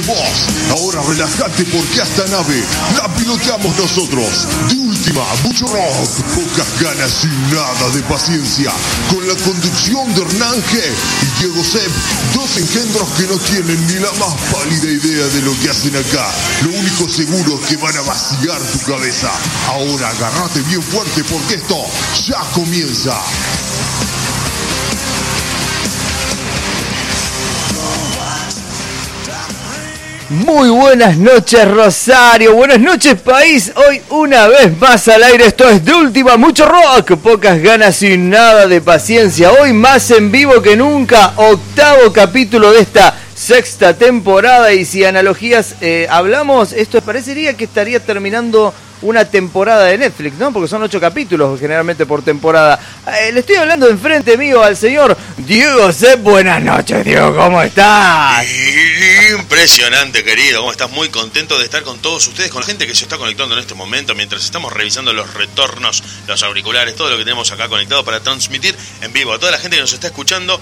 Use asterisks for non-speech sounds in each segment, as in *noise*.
vos. Ahora relajate porque a esta nave la piloteamos nosotros. De última, mucho rock, pocas ganas y nada de paciencia. Con la conducción de Hernán G y Diego Sepp, dos engendros que no tienen ni la más pálida idea de lo que hacen acá. Lo único seguro es que van a vaciar tu cabeza. Ahora agárrate bien fuerte porque esto ya comienza. Muy buenas noches Rosario, buenas noches país, hoy una vez más al aire, esto es de última, mucho rock, pocas ganas y nada de paciencia, hoy más en vivo que nunca, octavo capítulo de esta sexta temporada. Y si analogías eh, hablamos, esto parecería que estaría terminando una temporada de Netflix, ¿no? Porque son ocho capítulos generalmente por temporada. Eh, le estoy hablando enfrente mío al señor Diego C. Buenas noches, Diego, ¿cómo estás? Impresionante, querido. ¿Cómo estás? Muy contento de estar con todos ustedes, con la gente que se está conectando en este momento, mientras estamos revisando los retornos, los auriculares, todo lo que tenemos acá conectado para transmitir en vivo a toda la gente que nos está escuchando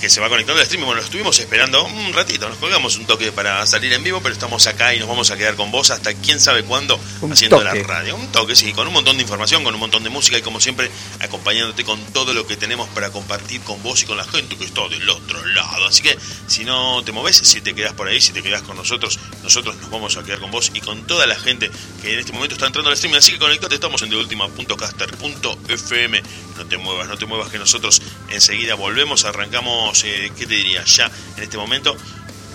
que se va conectando al stream. Bueno, lo estuvimos esperando un ratito, nos colgamos un toque para salir en vivo, pero estamos acá y nos vamos a quedar con vos hasta quién sabe cuándo haciendo la radio. Un toque, sí, con un montón de información, con un montón de música y como siempre acompañándote con todo lo que tenemos para compartir con vos y con la gente que está del otro lado. Así que si no te moves, si te quedas por ahí, si te quedas con nosotros, nosotros nos vamos a quedar con vos y con toda la gente que en este momento está entrando al stream. Así que conectate, estamos en deultima.caster.fm. No te muevas, no te muevas que nosotros enseguida volvemos, arrancamos eh, ¿qué te diría? Ya en este momento.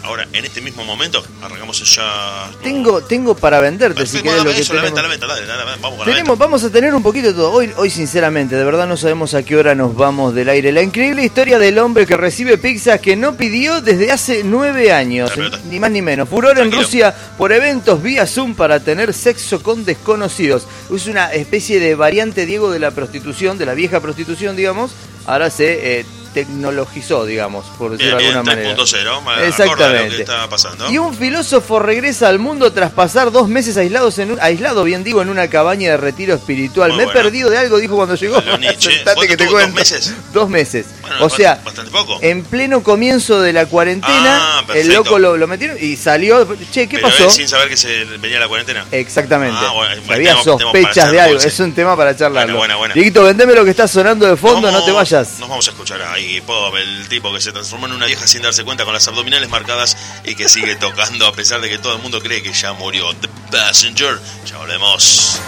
Ahora, en este mismo momento, arrancamos ya. Tengo, tengo para venderte, si querés lo que eso, tenemos. La venta, la venta, dale, dale, vamos con tenemos, Vamos a tener un poquito de todo. Hoy, hoy, sinceramente, de verdad no sabemos a qué hora nos vamos del aire. La increíble historia del hombre que recibe pizzas que no pidió desde hace nueve años, ni más ni menos. Furor en Rusia por eventos vía Zoom para tener sexo con desconocidos. Es una especie de variante, Diego, de la prostitución, de la vieja prostitución, digamos. Ahora se eh, tecnologizó, digamos, por decirlo de alguna manera. 3.0, Exactamente. Está pasando. Y un filósofo regresa al mundo tras pasar dos meses aislados en un, aislado, bien digo, en una cabaña de retiro espiritual. Me he perdido de algo, dijo cuando llegó. *laughs* que te ¿Dos meses? Dos meses. o sea, bastante poco. en pleno comienzo de la cuarentena, ah, el loco lo, lo, metieron y salió. Che, ¿qué pasó? sin saber que se venía la cuarentena. Exactamente. Ah, Había sospechas de algo. Es un tema para charlarlo. Bueno, bueno, Dieguito, vendeme lo que está sonando de fondo, no te vayas. Nos vamos a escuchar ahí Pop, el tipo que se transformó en una vieja sin darse cuenta con las abdominales marcadas y que sigue *laughs* tocando a pesar de que todo el mundo cree que ya murió. The Passenger, ya volvemos.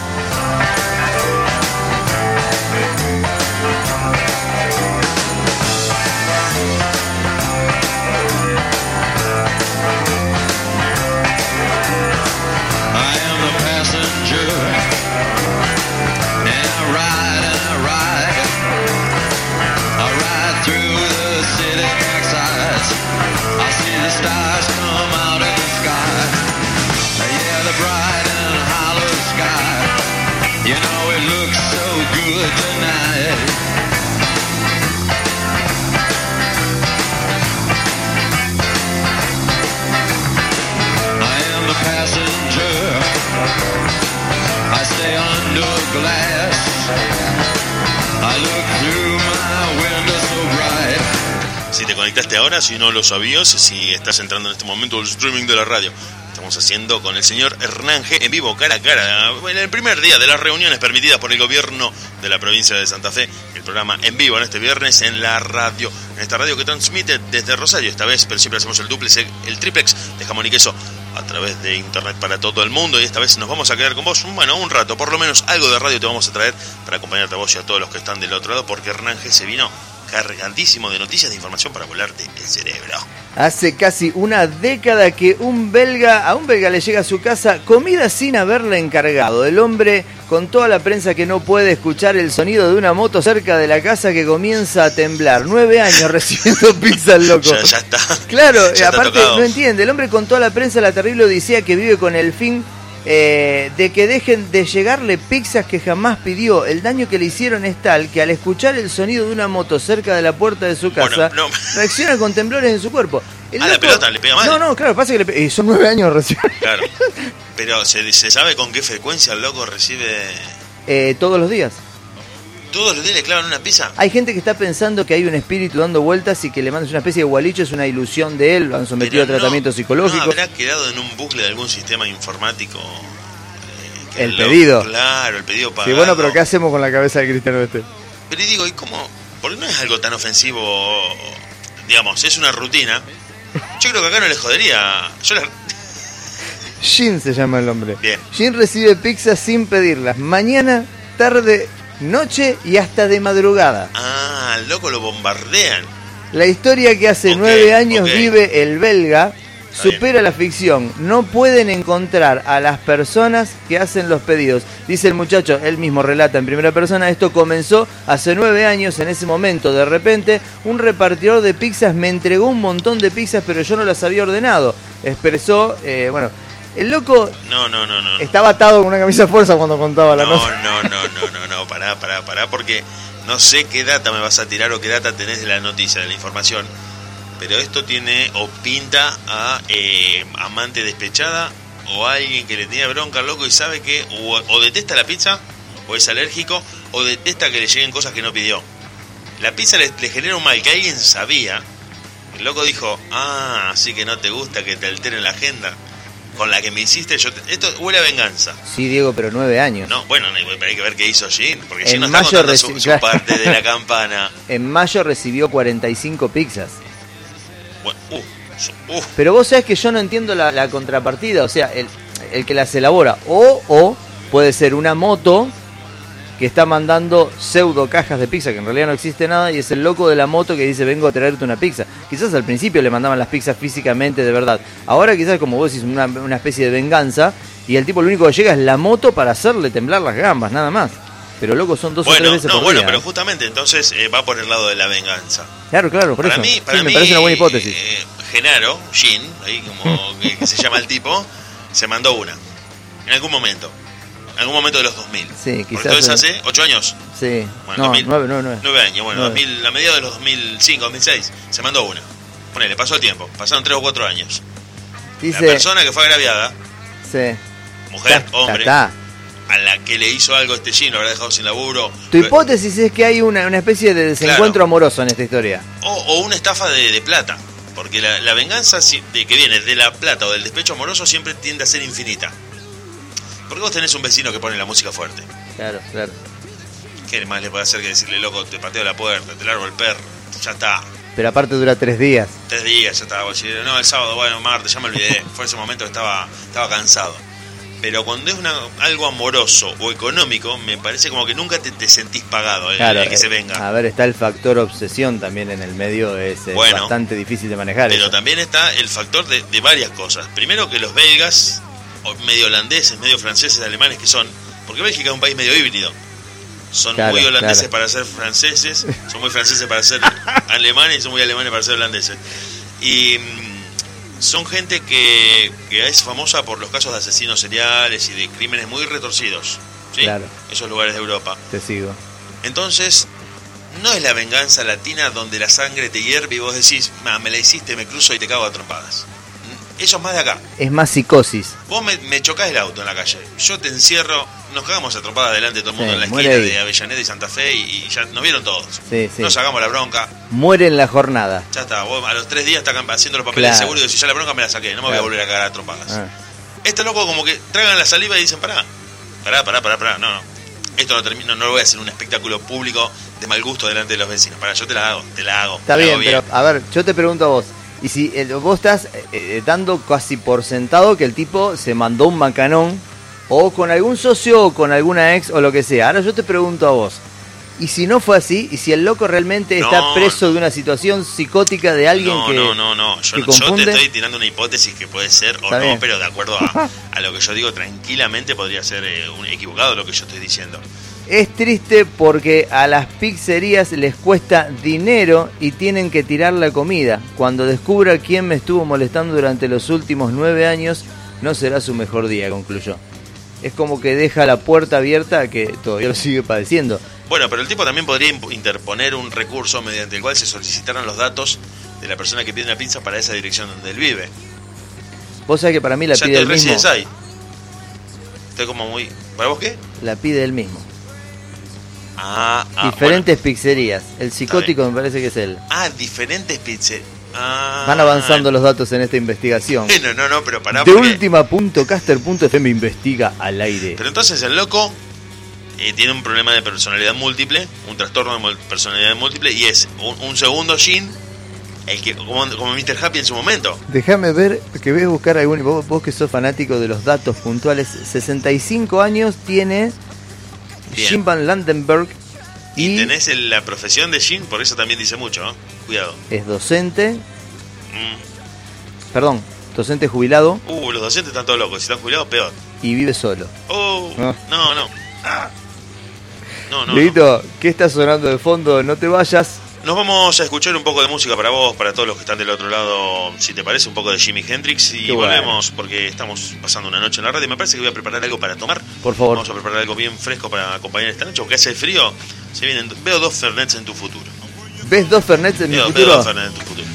Si no lo sabías, si estás entrando en este momento al streaming de la radio, estamos haciendo con el señor Hernán G en vivo, cara a cara, en el primer día de las reuniones permitidas por el gobierno de la provincia de Santa Fe, el programa en vivo en este viernes en la radio, en esta radio que transmite desde Rosario, esta vez, pero siempre hacemos el duplex, el triplex de jamón y queso a través de internet para todo el mundo. Y esta vez nos vamos a quedar con vos, bueno, un rato, por lo menos algo de radio te vamos a traer para acompañarte a vos y a todos los que están del otro lado, porque Hernán G se vino cargadísimo de noticias de información para volarte el cerebro. Hace casi una década que un belga, a un belga le llega a su casa comida sin haberle encargado. El hombre con toda la prensa que no puede escuchar el sonido de una moto cerca de la casa que comienza a temblar. Nueve años *laughs* recibiendo pizza el loco. Ya, está. Claro, *laughs* aparte no entiende. El hombre con toda la prensa la terrible odisea que vive con el fin eh, de que dejen de llegarle pizzas que jamás pidió. El daño que le hicieron es tal que al escuchar el sonido de una moto cerca de la puerta de su casa, *laughs* reacciona con temblores en su cuerpo. ah, la pelota le pega mal. No, no, claro, pasa que le son nueve años recién. Claro. *laughs* Pero ¿se, ¿se, sabe con qué frecuencia el loco recibe. Eh, todos los días. ¿Todos los días le clavan una pizza? Hay gente que está pensando que hay un espíritu dando vueltas y que le mandas una especie de gualicho, es una ilusión de él, lo han sometido Pero a tratamiento no- psicológico. ¿No habrá quedado en un bucle de algún sistema informático? eh, que El lo- pedido. Claro, el pedido Sí, pagado. bueno, pero ¿qué hacemos con la cabeza de Cristiano este? Pero y digo, ¿y cómo? Porque no es algo tan ofensivo, digamos, es una rutina. Yo creo que acá no les jodería. Yo les- Jin se llama el hombre. Bien. Jin recibe pizza sin pedirlas. Mañana, tarde, noche y hasta de madrugada. Ah, loco lo bombardean. La historia que hace nueve años vive el belga Está supera la ficción. No pueden encontrar a las personas que hacen los pedidos. Dice el muchacho, él mismo relata en primera persona, esto comenzó hace nueve años. En ese momento, de repente, un repartidor de pizzas me entregó un montón de pizzas, pero yo no las había ordenado. Expresó, eh, bueno, el loco No, no, no, no. estaba atado con una camisa de fuerza cuando contaba la No, nota. no, no, no, no, no, pará, pará, pará, porque no sé qué data me vas a tirar o qué data tenés de la noticia, de la información, pero esto tiene o pinta a eh, amante despechada o alguien que le tenía bronca al loco y sabe que o, o detesta la pizza, o es alérgico, o detesta que le lleguen cosas que no pidió. La pizza le, le genera un mal que alguien sabía. El loco dijo, ah, así que no te gusta que te alteren la agenda. Con la que me hiciste, yo te- esto huele a venganza. Sí, Diego, pero nueve años. No, bueno, hay que ver qué hizo Jin, porque En Jin no está mayo contando su, reci- su claro. parte de la *laughs* campana. En mayo recibió 45 pizzas. Bueno, uh, uh, Pero vos sabés que yo no entiendo la, la contrapartida, o sea, el, el que las elabora. O, o puede ser una moto que está mandando pseudo cajas de pizza, que en realidad no existe nada, y es el loco de la moto que dice vengo a traerte una pizza. Quizás al principio le mandaban las pizzas físicamente de verdad. Ahora quizás como vos decís una, una especie de venganza, y el tipo lo único que llega es la moto para hacerle temblar las gambas, nada más. Pero loco son dos o bueno, tres veces no, por bueno, día. pero justamente entonces eh, va por el lado de la venganza. Claro, claro, por para eso. mí, Sí, para me mí, parece una buena hipótesis. eh, Genaro, Jin, ahí como *laughs* que, que se llama el tipo, se mandó una. En algún momento. En algún momento de los 2000. Sí, Porque quizás, Entonces eh. hace 8 años. Sí. Bueno, no, 2000, nueve, nueve, nueve. 9 años, bueno, Nueve. 2000, a mediados de los 2005, 2006, se mandó una. Ponele, pasó el tiempo, pasaron 3 o 4 años. Dice, La persona que fue agraviada, sí. mujer, Ta- hombre, ta- ta. a la que le hizo algo este Jin, lo habrá dejado sin laburo. Tu hipótesis es que hay una, una especie de desencuentro Claro. amoroso en esta historia. O, o una estafa de, de plata. Porque la, la venganza si- de, que viene de la plata o del despecho amoroso siempre tiende a ser infinita. Porque vos tenés un vecino que pone la música fuerte. Claro, claro. ¿Qué más le puede hacer que decirle, loco, te pateo la puerta, te largo el perro? Ya está. Pero aparte dura tres días. Tres días, ya. Vos decís, No, el sábado, bueno, martes, ya me olvidé. Fue ese momento que estaba, estaba cansado. Pero cuando es una, algo amoroso o económico, me parece como que nunca te, te sentís pagado el, Claro, el que se eh, venga. A ver, está el factor obsesión también en el medio, es, es Bueno. bastante difícil de manejar. Pero eso. también está el factor de, de varias cosas. Primero que los belgas, medio holandeses, medio franceses, alemanes que son, porque Bélgica es un país medio híbrido. Son Claro, muy holandeses claro. para ser franceses, *laughs* son muy franceses para ser alemanes y son muy alemanes para ser holandeses. Y mm, son gente que, que es famosa por los casos de asesinos seriales y de crímenes muy retorcidos. ¿sí? Claro. Esos lugares de Europa. Te sigo. Entonces, no es la venganza latina donde la sangre te hierve y vos decís, "Ma, me la hiciste, me cruzo y te cago a trompadas. Eso es más de acá. Es más psicosis. Vos me, me chocás el auto en la calle, yo te encierro, nos cagamos a trompadas delante de todo el mundo Sí, en la esquina ahí. de Avellaneda y Santa Fe y, y ya nos vieron todos. Sí, sí. Nos sacamos la bronca, Muere en la jornada. ya está. Vos a los tres días estás haciendo los papeles Claro. de seguro y decís, ya la bronca me la saqué, no me voy a volver a cagar a trompadas. Ah. Estos locos como que tragan la saliva y dicen, pará, pará, pará, pará, pará, no, no. Esto no termina, no lo voy a hacer un espectáculo público de mal gusto delante de los vecinos. Pará, yo te la hago, te la hago. Está bien, pero a ver, yo te pregunto a vos. Y si eh, vos estás eh, eh, dando casi por sentado que el tipo se mandó un macanón, o con algún socio, o con alguna ex, o lo que sea. Ahora yo te pregunto a vos. Y si no fue así, y si el loco realmente No, está preso de una situación psicótica de alguien no, que. no, no, no. Yo, que yo te estoy tirando una hipótesis que puede ser o no, pero de acuerdo a, *laughs* a lo que yo digo, tranquilamente podría ser eh, un equivocado lo que yo estoy diciendo. Es triste porque a las pizzerías les cuesta dinero y tienen que tirar la comida. Cuando descubra quién me estuvo molestando durante los últimos nueve años, no será su mejor día, concluyó. Es como que deja la puerta abierta a que todavía lo sigue padeciendo. Bueno, pero el tipo también podría interponer un recurso mediante el cual se solicitaran los datos de la persona que pide una pizza para esa dirección donde él vive. Vos sabés que para mí la ya pide él mismo. ahí. Estoy como muy... ¿Para vos qué? La pide él mismo. Ah, ah, Diferentes pizzerías. El psicótico me parece que es él. Ah, diferentes pizzas. Ah, Van avanzando los datos en esta investigación. Bueno, no, no, pero pará. De porque- última.caster.fm investiga al aire. Pero entonces el loco eh, tiene un problema de personalidad múltiple, un trastorno de personalidad múltiple, y es un, un segundo Jin, el que, como, como Mr. Happy en su momento. Déjame ver, que voy a buscar algún. Vos, vos que sos fanático de los datos puntuales, 65 años tiene Bien. Jim Van Landenberg Y, y tenés la profesión de Jin, por eso también dice mucho, ¿no? Cuidado. es docente, Mm. perdón, docente jubilado Uh, los docentes están todos locos, si están jubilados, peor. y vive solo. Oh, Ah. no, no. Ah. No, no, no. ¿qué está sonando de fondo? No te vayas. Nos vamos a escuchar un poco de música para vos, para todos los que están del otro lado, si te parece, un poco de Jimi Hendrix y Qué bueno. volvemos porque estamos pasando una noche en la radio. Me parece que voy a preparar algo para tomar. Por favor. Vamos a preparar algo bien fresco para acompañar esta noche, porque hace frío. Se vienen, veo dos Fernets en tu futuro. ¿Ves dos Fernets en mi Veo, veo futuro? dos Fernets en tu futuro.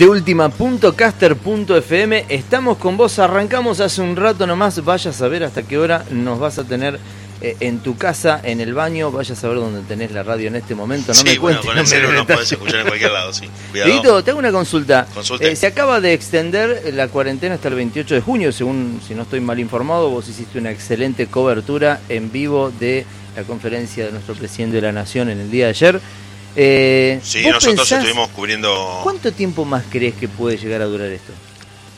To De última.caster.fm estamos con vos, arrancamos hace un rato nomás, vayas a ver hasta qué hora nos vas a tener eh, en tu casa, en el baño, vayas a ver dónde tenés la radio en este momento, no sí, me bueno, cuentes. con no el celular nos detalles. podés escuchar en cualquier lado, sí. Cuidado. Te hago una consulta. Eh, se acaba de extender la cuarentena hasta el 28 de junio, según, si no estoy mal informado, vos hiciste una excelente cobertura en vivo de la conferencia de nuestro presidente de la Nación en el día de ayer. Eh, Sí, ¿vos nosotros pensás estuvimos cubriendo... ¿Cuánto tiempo más crees que puede llegar a durar esto?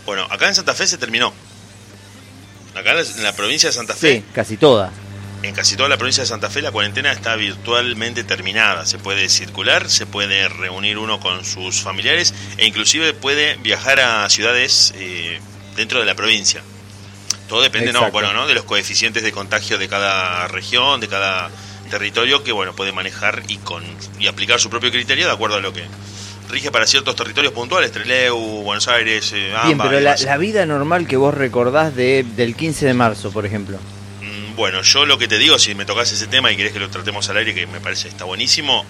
Bueno, acá en Santa Fe se terminó. Acá en la provincia de Santa Fe Sí, casi toda. En casi toda la provincia de Santa Fe la cuarentena está virtualmente terminada. Se puede circular, se puede reunir uno con sus familiares e inclusive puede viajar a ciudades eh, dentro de la provincia. Todo depende, no, bueno, ¿no? de los coeficientes de contagio de cada región, de cada territorio que bueno puede manejar y con y aplicar su propio criterio de acuerdo a lo que rige para ciertos territorios puntuales, Trelew, Buenos Aires, eh, Bien, AMBA pero la, vida normal que vos recordás de, del 15 de marzo, por ejemplo. Mm, Bueno, yo lo que te digo, si me tocas ese tema y querés que lo tratemos al aire, que me parece está buenísimo,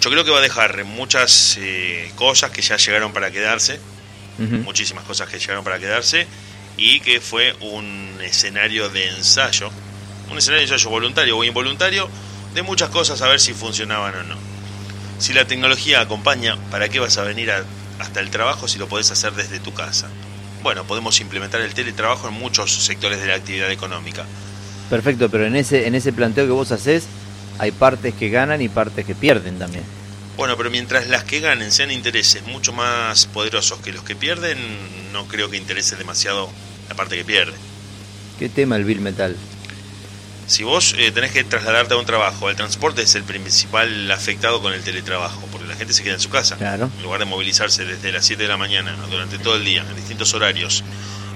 yo creo que va a dejar muchas eh, cosas que ya llegaron para quedarse, muchísimas cosas que llegaron para quedarse, y que fue un escenario de ensayo, un escenario de ensayo voluntario o involuntario, de muchas cosas a ver si funcionaban o no. Si la tecnología acompaña, ¿para qué vas a venir a- hasta el trabajo si lo podés hacer desde tu casa? Bueno, podemos implementar el teletrabajo en muchos sectores de la actividad económica. Perfecto, pero en ese, en ese planteo que vos haces, hay partes que ganan y partes que pierden también. Bueno, pero mientras las que ganen sean intereses mucho más poderosos que los que pierden, no creo que interese demasiado la parte que pierde. ¿Qué tema el Bill Metal? Si vos eh, tenés que trasladarte a un trabajo, el transporte es el principal afectado con el teletrabajo, porque la gente se queda en su casa. Claro. En lugar de movilizarse desde las 7 de la mañana durante todo el día, en distintos horarios,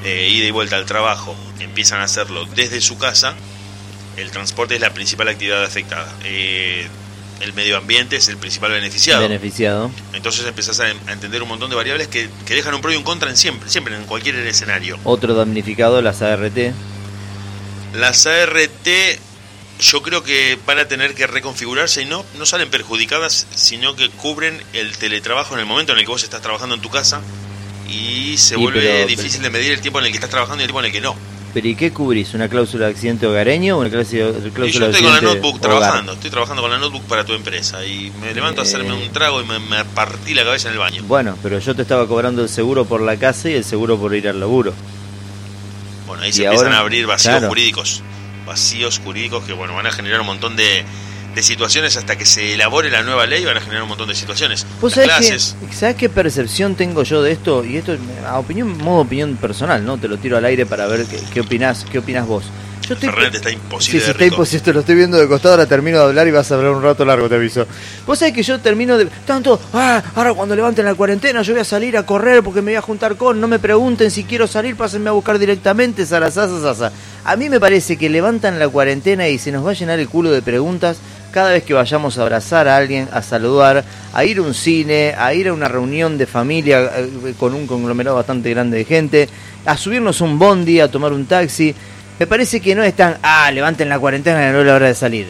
eh, ida y vuelta al trabajo, empiezan a hacerlo desde su casa, el transporte es la principal actividad afectada. Eh, el medio ambiente es el principal beneficiado. Beneficiado. Entonces empezás a, a entender un montón de variables que, que dejan un pro y un contra en siempre, siempre en cualquier escenario. Otro damnificado, las ART. Las ART yo creo que van a tener que reconfigurarse y no, no salen perjudicadas, sino que cubren el teletrabajo en el momento en el que vos estás trabajando en tu casa y se Sí, vuelve pero- difícil de medir el tiempo en el que estás trabajando y el tiempo en el que no. ¿Pero y qué cubrís? ¿Una cláusula de accidente hogareño o una cláusula, cláusula Y yo de estoy con la accidente notebook hogar? trabajando, estoy trabajando con la notebook para tu empresa y me levanto a hacerme Eh. un trago y me, me partí la cabeza en el baño. Bueno, pero yo te estaba cobrando el seguro por la casa y el seguro por ir al laburo. Bueno, ahí Y se empiezan a abrir vacíos claro. jurídicos. Vacíos jurídicos que bueno van a generar un montón de, de situaciones hasta que se elabore la nueva ley, van a generar un montón de situaciones. ¿Vos Las sabés, clases, qué, sabés qué percepción tengo yo de esto? Y esto, a opinión, modo opinión personal, ¿no? Te lo tiro al aire para ver qué, qué opinás, qué opinás vos. Yo estoy, Fernet está imposible sí, está rico. imposible, te lo estoy viendo de costado, ahora termino de hablar y vas a hablar un rato largo, te aviso. Vos sabés que yo termino de... Tanto, ah, ahora cuando levanten la cuarentena yo voy a salir a correr porque me voy a juntar con, no me pregunten si quiero salir, pásenme a buscar directamente, zarazasa, sasa. A mí me parece que levantan la cuarentena y se nos va a llenar el culo de preguntas cada vez que vayamos a abrazar a alguien, a saludar, a ir a un cine, a ir a una reunión de familia eh, con un conglomerado bastante grande de gente, a subirnos un bondi, a tomar un taxi. Me parece que no es tan, ah, levanten la cuarentena, no es la hora de salir.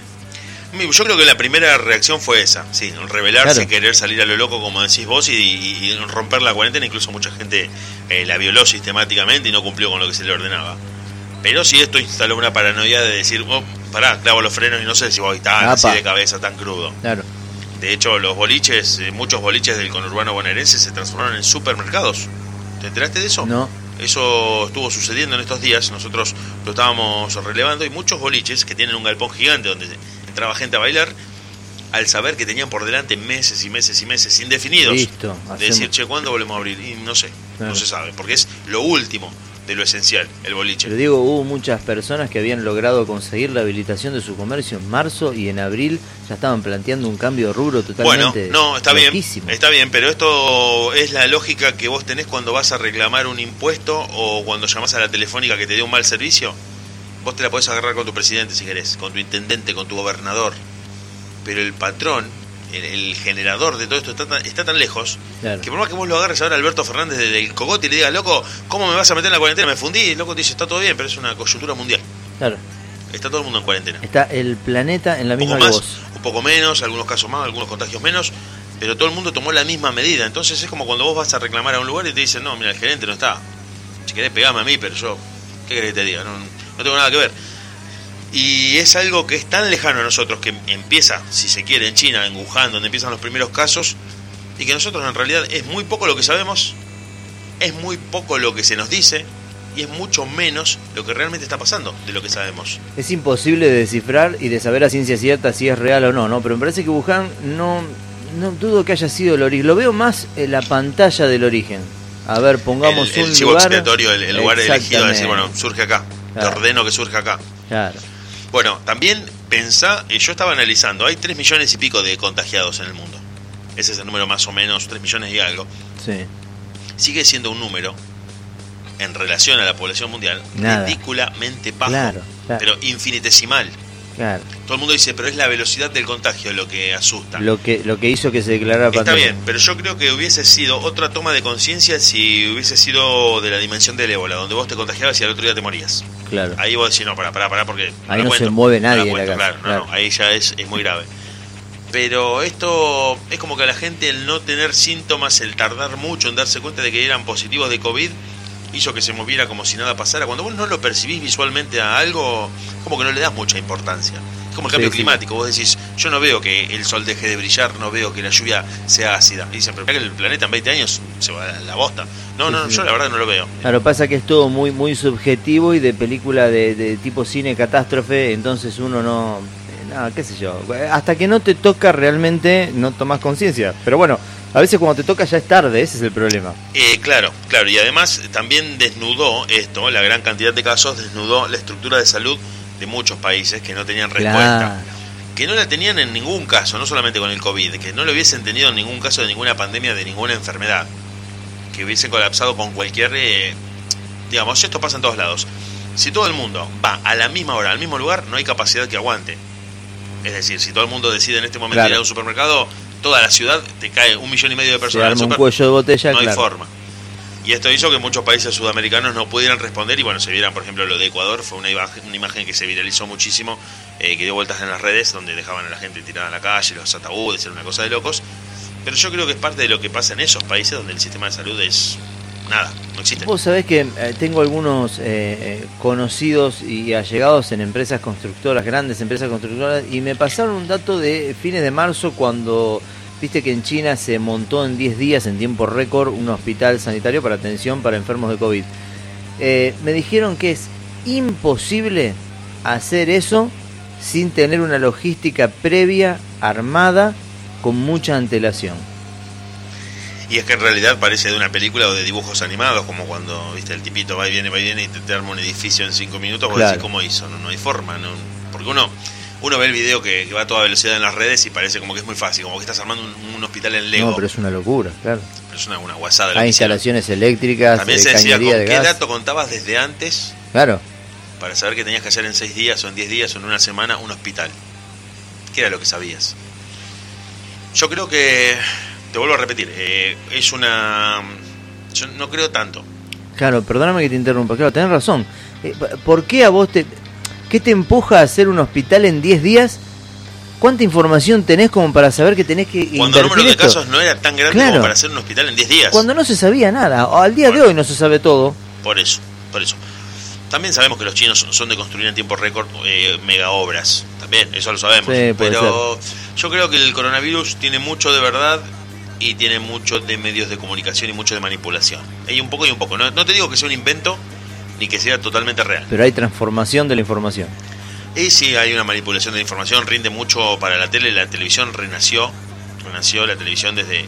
Yo creo que la primera reacción fue esa, sí, rebelarse, Claro. querer salir a lo loco, como decís vos, y, y- y romper la cuarentena. Incluso mucha gente eh, la violó sistemáticamente y no cumplió con lo que se le ordenaba. Pero si esto instaló una paranoia de decir, oh, pará, clavo los frenos y no sé si voy tan así de cabeza, tan crudo. Claro. De hecho, los boliches, eh, muchos boliches del conurbano bonaerense se transformaron en supermercados. ¿Te enteraste de eso? No. Eso estuvo sucediendo en estos días, nosotros lo estábamos relevando y muchos boliches que tienen un galpón gigante donde entraba gente a bailar, al saber que tenían por delante meses y meses y meses indefinidos, Listo, de decir, che, ¿cuándo volvemos a abrir? Y no sé, Claro. no se sabe, porque es lo último de lo esencial, el boliche. Pero digo, hubo muchas personas que habían logrado conseguir la habilitación de su comercio en marzo y en abril ya estaban planteando un cambio de rubro Bueno, totalmente no, está loquísimo. bien, está bien, pero esto es la lógica que vos tenés cuando vas a reclamar un impuesto o cuando llamás a la telefónica que te dio un mal servicio. Vos te la podés agarrar con tu presidente si querés, con tu intendente, con tu gobernador. Pero el patrón, el, el generador de todo esto está tan, está tan lejos Claro. que por más que vos lo agarres ahora a Alberto Fernández del cogote y le digas, loco, ¿cómo me vas a meter en la cuarentena? Me fundí, y el loco te dice, está todo bien, pero es una coyuntura mundial. Claro. Está todo el mundo en cuarentena. Está el planeta en la misma poco que más, vos. un poco menos, algunos casos más, algunos contagios menos, pero todo el mundo tomó la misma medida. Entonces es como cuando vos vas a reclamar a un lugar y te dicen, no, mira, el gerente no está. Si querés pegame a mí, pero yo, ¿qué querés que te diga? No, no tengo nada que ver. Y es algo que es tan lejano a nosotros que empieza, si se quiere, en China, en Wuhan, donde empiezan los primeros casos, y que nosotros en realidad es muy poco lo que sabemos, es muy poco lo que se nos dice, y es mucho menos lo que realmente está pasando de lo que sabemos. Es imposible de descifrar y de saber a ciencia cierta si es real o no, ¿no? Pero me parece que Wuhan no, no dudo que haya sido el origen. Lo veo más en la pantalla del origen. A ver, pongamos el, el un chivo lugar. expiatorio, el, el lugar elegido, decir, bueno, surge acá. Claro. Te ordeno que surja acá. Claro. Bueno, también pensá, eh, yo estaba analizando, hay 3 millones y pico de contagiados en el mundo. Ese es el número más o menos, 3 millones y algo. Sí. Sigue siendo un número en relación a la población mundial Nada. ridículamente bajo, Claro, claro. pero infinitesimal. Claro. Todo el mundo dice, pero es la velocidad del contagio lo que asusta. Lo que, lo que hizo que se declarara Está pandemia. bien, pero yo creo que hubiese sido otra toma de conciencia si hubiese sido de la dimensión del ébola, donde vos te contagiabas y al otro día te morías. Claro. Ahí vos decís, no, pará, pará, pará, porque... Ahí no cuento, se mueve nadie de la cuento, casa, Claro, claro. no, ahí ya es, es muy grave. Pero esto es como que a la gente el no tener síntomas, el tardar mucho en darse cuenta de que eran positivos de COVID, hizo que se moviera como si nada pasara. Cuando vos no lo percibís visualmente a algo, como que no le das mucha importancia. Es como el cambio sí. climático. Vos decís, yo no veo que el sol deje de brillar, no veo que la lluvia sea ácida. Y dicen, pero que el planeta en 20 años se va a la bosta. No, Sí, no, yo la verdad no lo veo. Claro, pasa que es todo muy muy subjetivo y de película de, de tipo cine catástrofe, entonces uno no... eh, Nada, qué sé yo. Hasta que no te toca realmente no tomas conciencia. Pero bueno, a veces cuando te toca ya es tarde, ese es el problema. Eh, claro, claro, y además también desnudó esto, la gran cantidad de casos, desnudó la estructura de salud de muchos países que no tenían respuesta. Claro. Que no la tenían en ningún caso, no solamente con el COVID, que no lo hubiesen tenido en ningún caso de ninguna pandemia, de ninguna enfermedad. Que hubiesen colapsado con cualquier... eh, digamos, esto pasa en todos lados. Si todo el mundo va a la misma hora, al mismo lugar, no hay capacidad que aguante. Es decir, si todo el mundo decide en este momento Claro. ir a un supermercado, toda la ciudad te cae un millón y medio de personas. al arma un cuello de botella, no hay forma. Y esto hizo que muchos países sudamericanos no pudieran responder y bueno, se vieran, por ejemplo, lo de Ecuador, fue una imagen, una imagen que se viralizó muchísimo, eh, que dio vueltas en las redes, donde dejaban a la gente tirada en la calle, los ataúdes, era una cosa de locos. Pero yo creo que es parte de lo que pasa en esos países donde el sistema de salud es nada, no existe. Vos sabés que eh, tengo algunos eh, eh, conocidos y allegados en empresas constructoras, grandes empresas constructoras, y me pasaron un dato de fines de marzo cuando, viste que en China se montó en 10 días, en tiempo récord, un hospital sanitario para atención para enfermos de COVID. Eh, me dijeron que es imposible hacer eso sin tener una logística previa, armada, con mucha antelación. Y es que en realidad parece de una película o de dibujos animados, como cuando viste el tipito va y viene, va y viene y te, te arma un edificio en cinco minutos, vos Claro. decís cómo hizo, no, no hay forma, no, porque uno uno ve el video que, que va a toda velocidad en las redes y parece como que es muy fácil, como que estás armando un, un hospital en Lego. No, pero es una locura, claro. es una, una guasada. Hay hicieron. instalaciones eléctricas, También se decía con de qué gas. dato contabas desde antes Claro. para saber que tenías que hacer en seis días o en diez días o en una semana un hospital. ¿Qué era lo que sabías? Yo creo que, te vuelvo a repetir, eh, es una... Yo no creo tanto. Claro, perdóname que te interrumpa. Claro, tenés razón. Eh, ¿Por qué a vos te... ¿Qué te empuja a hacer un hospital en 10 días? ¿Cuánta información tenés como para saber que tenés que Cuando el número de esto? casos no era tan grande Claro. como para hacer un hospital en 10 días. Cuando no se sabía nada. Al día Bueno. de hoy no se sabe todo. Por eso, por eso. También sabemos que los chinos son- de construir en tiempo récord eh, mega obras. También, eso lo sabemos. Sí, Pero yo creo que el coronavirus tiene mucho de verdad y tiene mucho de medios de comunicación y mucho de manipulación. Hay un poco y un poco. No, no te digo que sea un invento ni que sea totalmente real. Pero hay transformación de la información. Y sí, hay una manipulación de la información, rinde mucho para la tele. La televisión renació, renació la televisión desde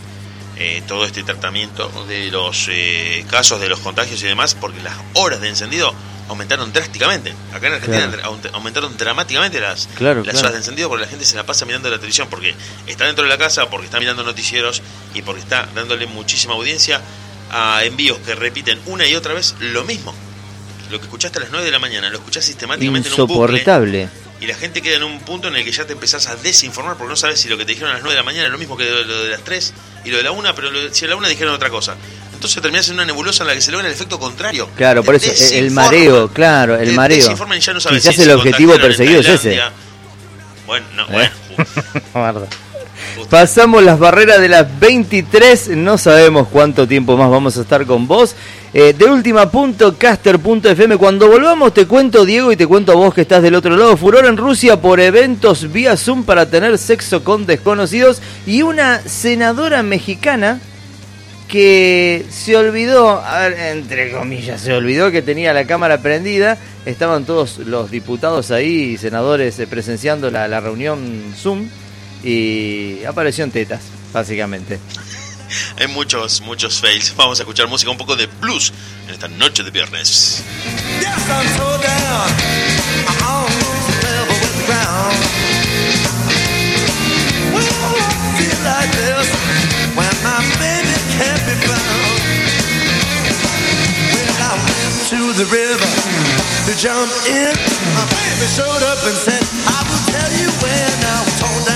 eh, todo este tratamiento de los eh, casos de los contagios y demás, porque las horas de encendido aumentaron drásticamente. Acá en Argentina Claro. aumentaron dramáticamente las, Claro, las claro. horas de encendido porque la gente se la pasa mirando la televisión, porque está dentro de la casa, porque está mirando noticieros y porque está dándole muchísima audiencia a envíos que repiten una y otra vez lo mismo. Lo que escuchaste a las 9 de la mañana, lo escuchás sistemáticamente en un bucle Insoportable. Y la gente queda en un punto en el que ya te empezás a desinformar porque no sabes si lo que te dijeron a las 9 de la mañana es lo mismo que lo, de las 3 y lo de la 1, pero lo de- si a la 1 dijeron otra cosa. Entonces terminás en una nebulosa en la que se logra el efecto contrario. Claro, Te por eso, el- mareo, claro, el Te mareo. desinforman y ya no sabes Quizás si el objetivo perseguido es ese. Bueno, no, ¿Eh? bueno. *laughs* Pasamos las barreras de las 23, no sabemos cuánto tiempo más vamos a estar con vos. Eh, de última punto. Cuando volvamos te cuento, Diego, y te cuento a vos que estás del otro lado. Furor en Rusia por eventos vía Zoom para tener sexo con desconocidos. Y una senadora mexicana que se olvidó, entre comillas, se olvidó que tenía la cámara prendida. Estaban todos los diputados ahí, senadores, eh, presenciando la, la reunión Zoom. Y apareció en tetas. básicamente. Hay muchos, muchos fails. Vamos a escuchar música, un poco de blues en esta noche de viernes. Yes, I'm so down. I'm almost level with the ground. Well, I feel like this when my baby can't be found. When I went to the river to jump in, my baby showed up and said, I will tell you when I was torn down.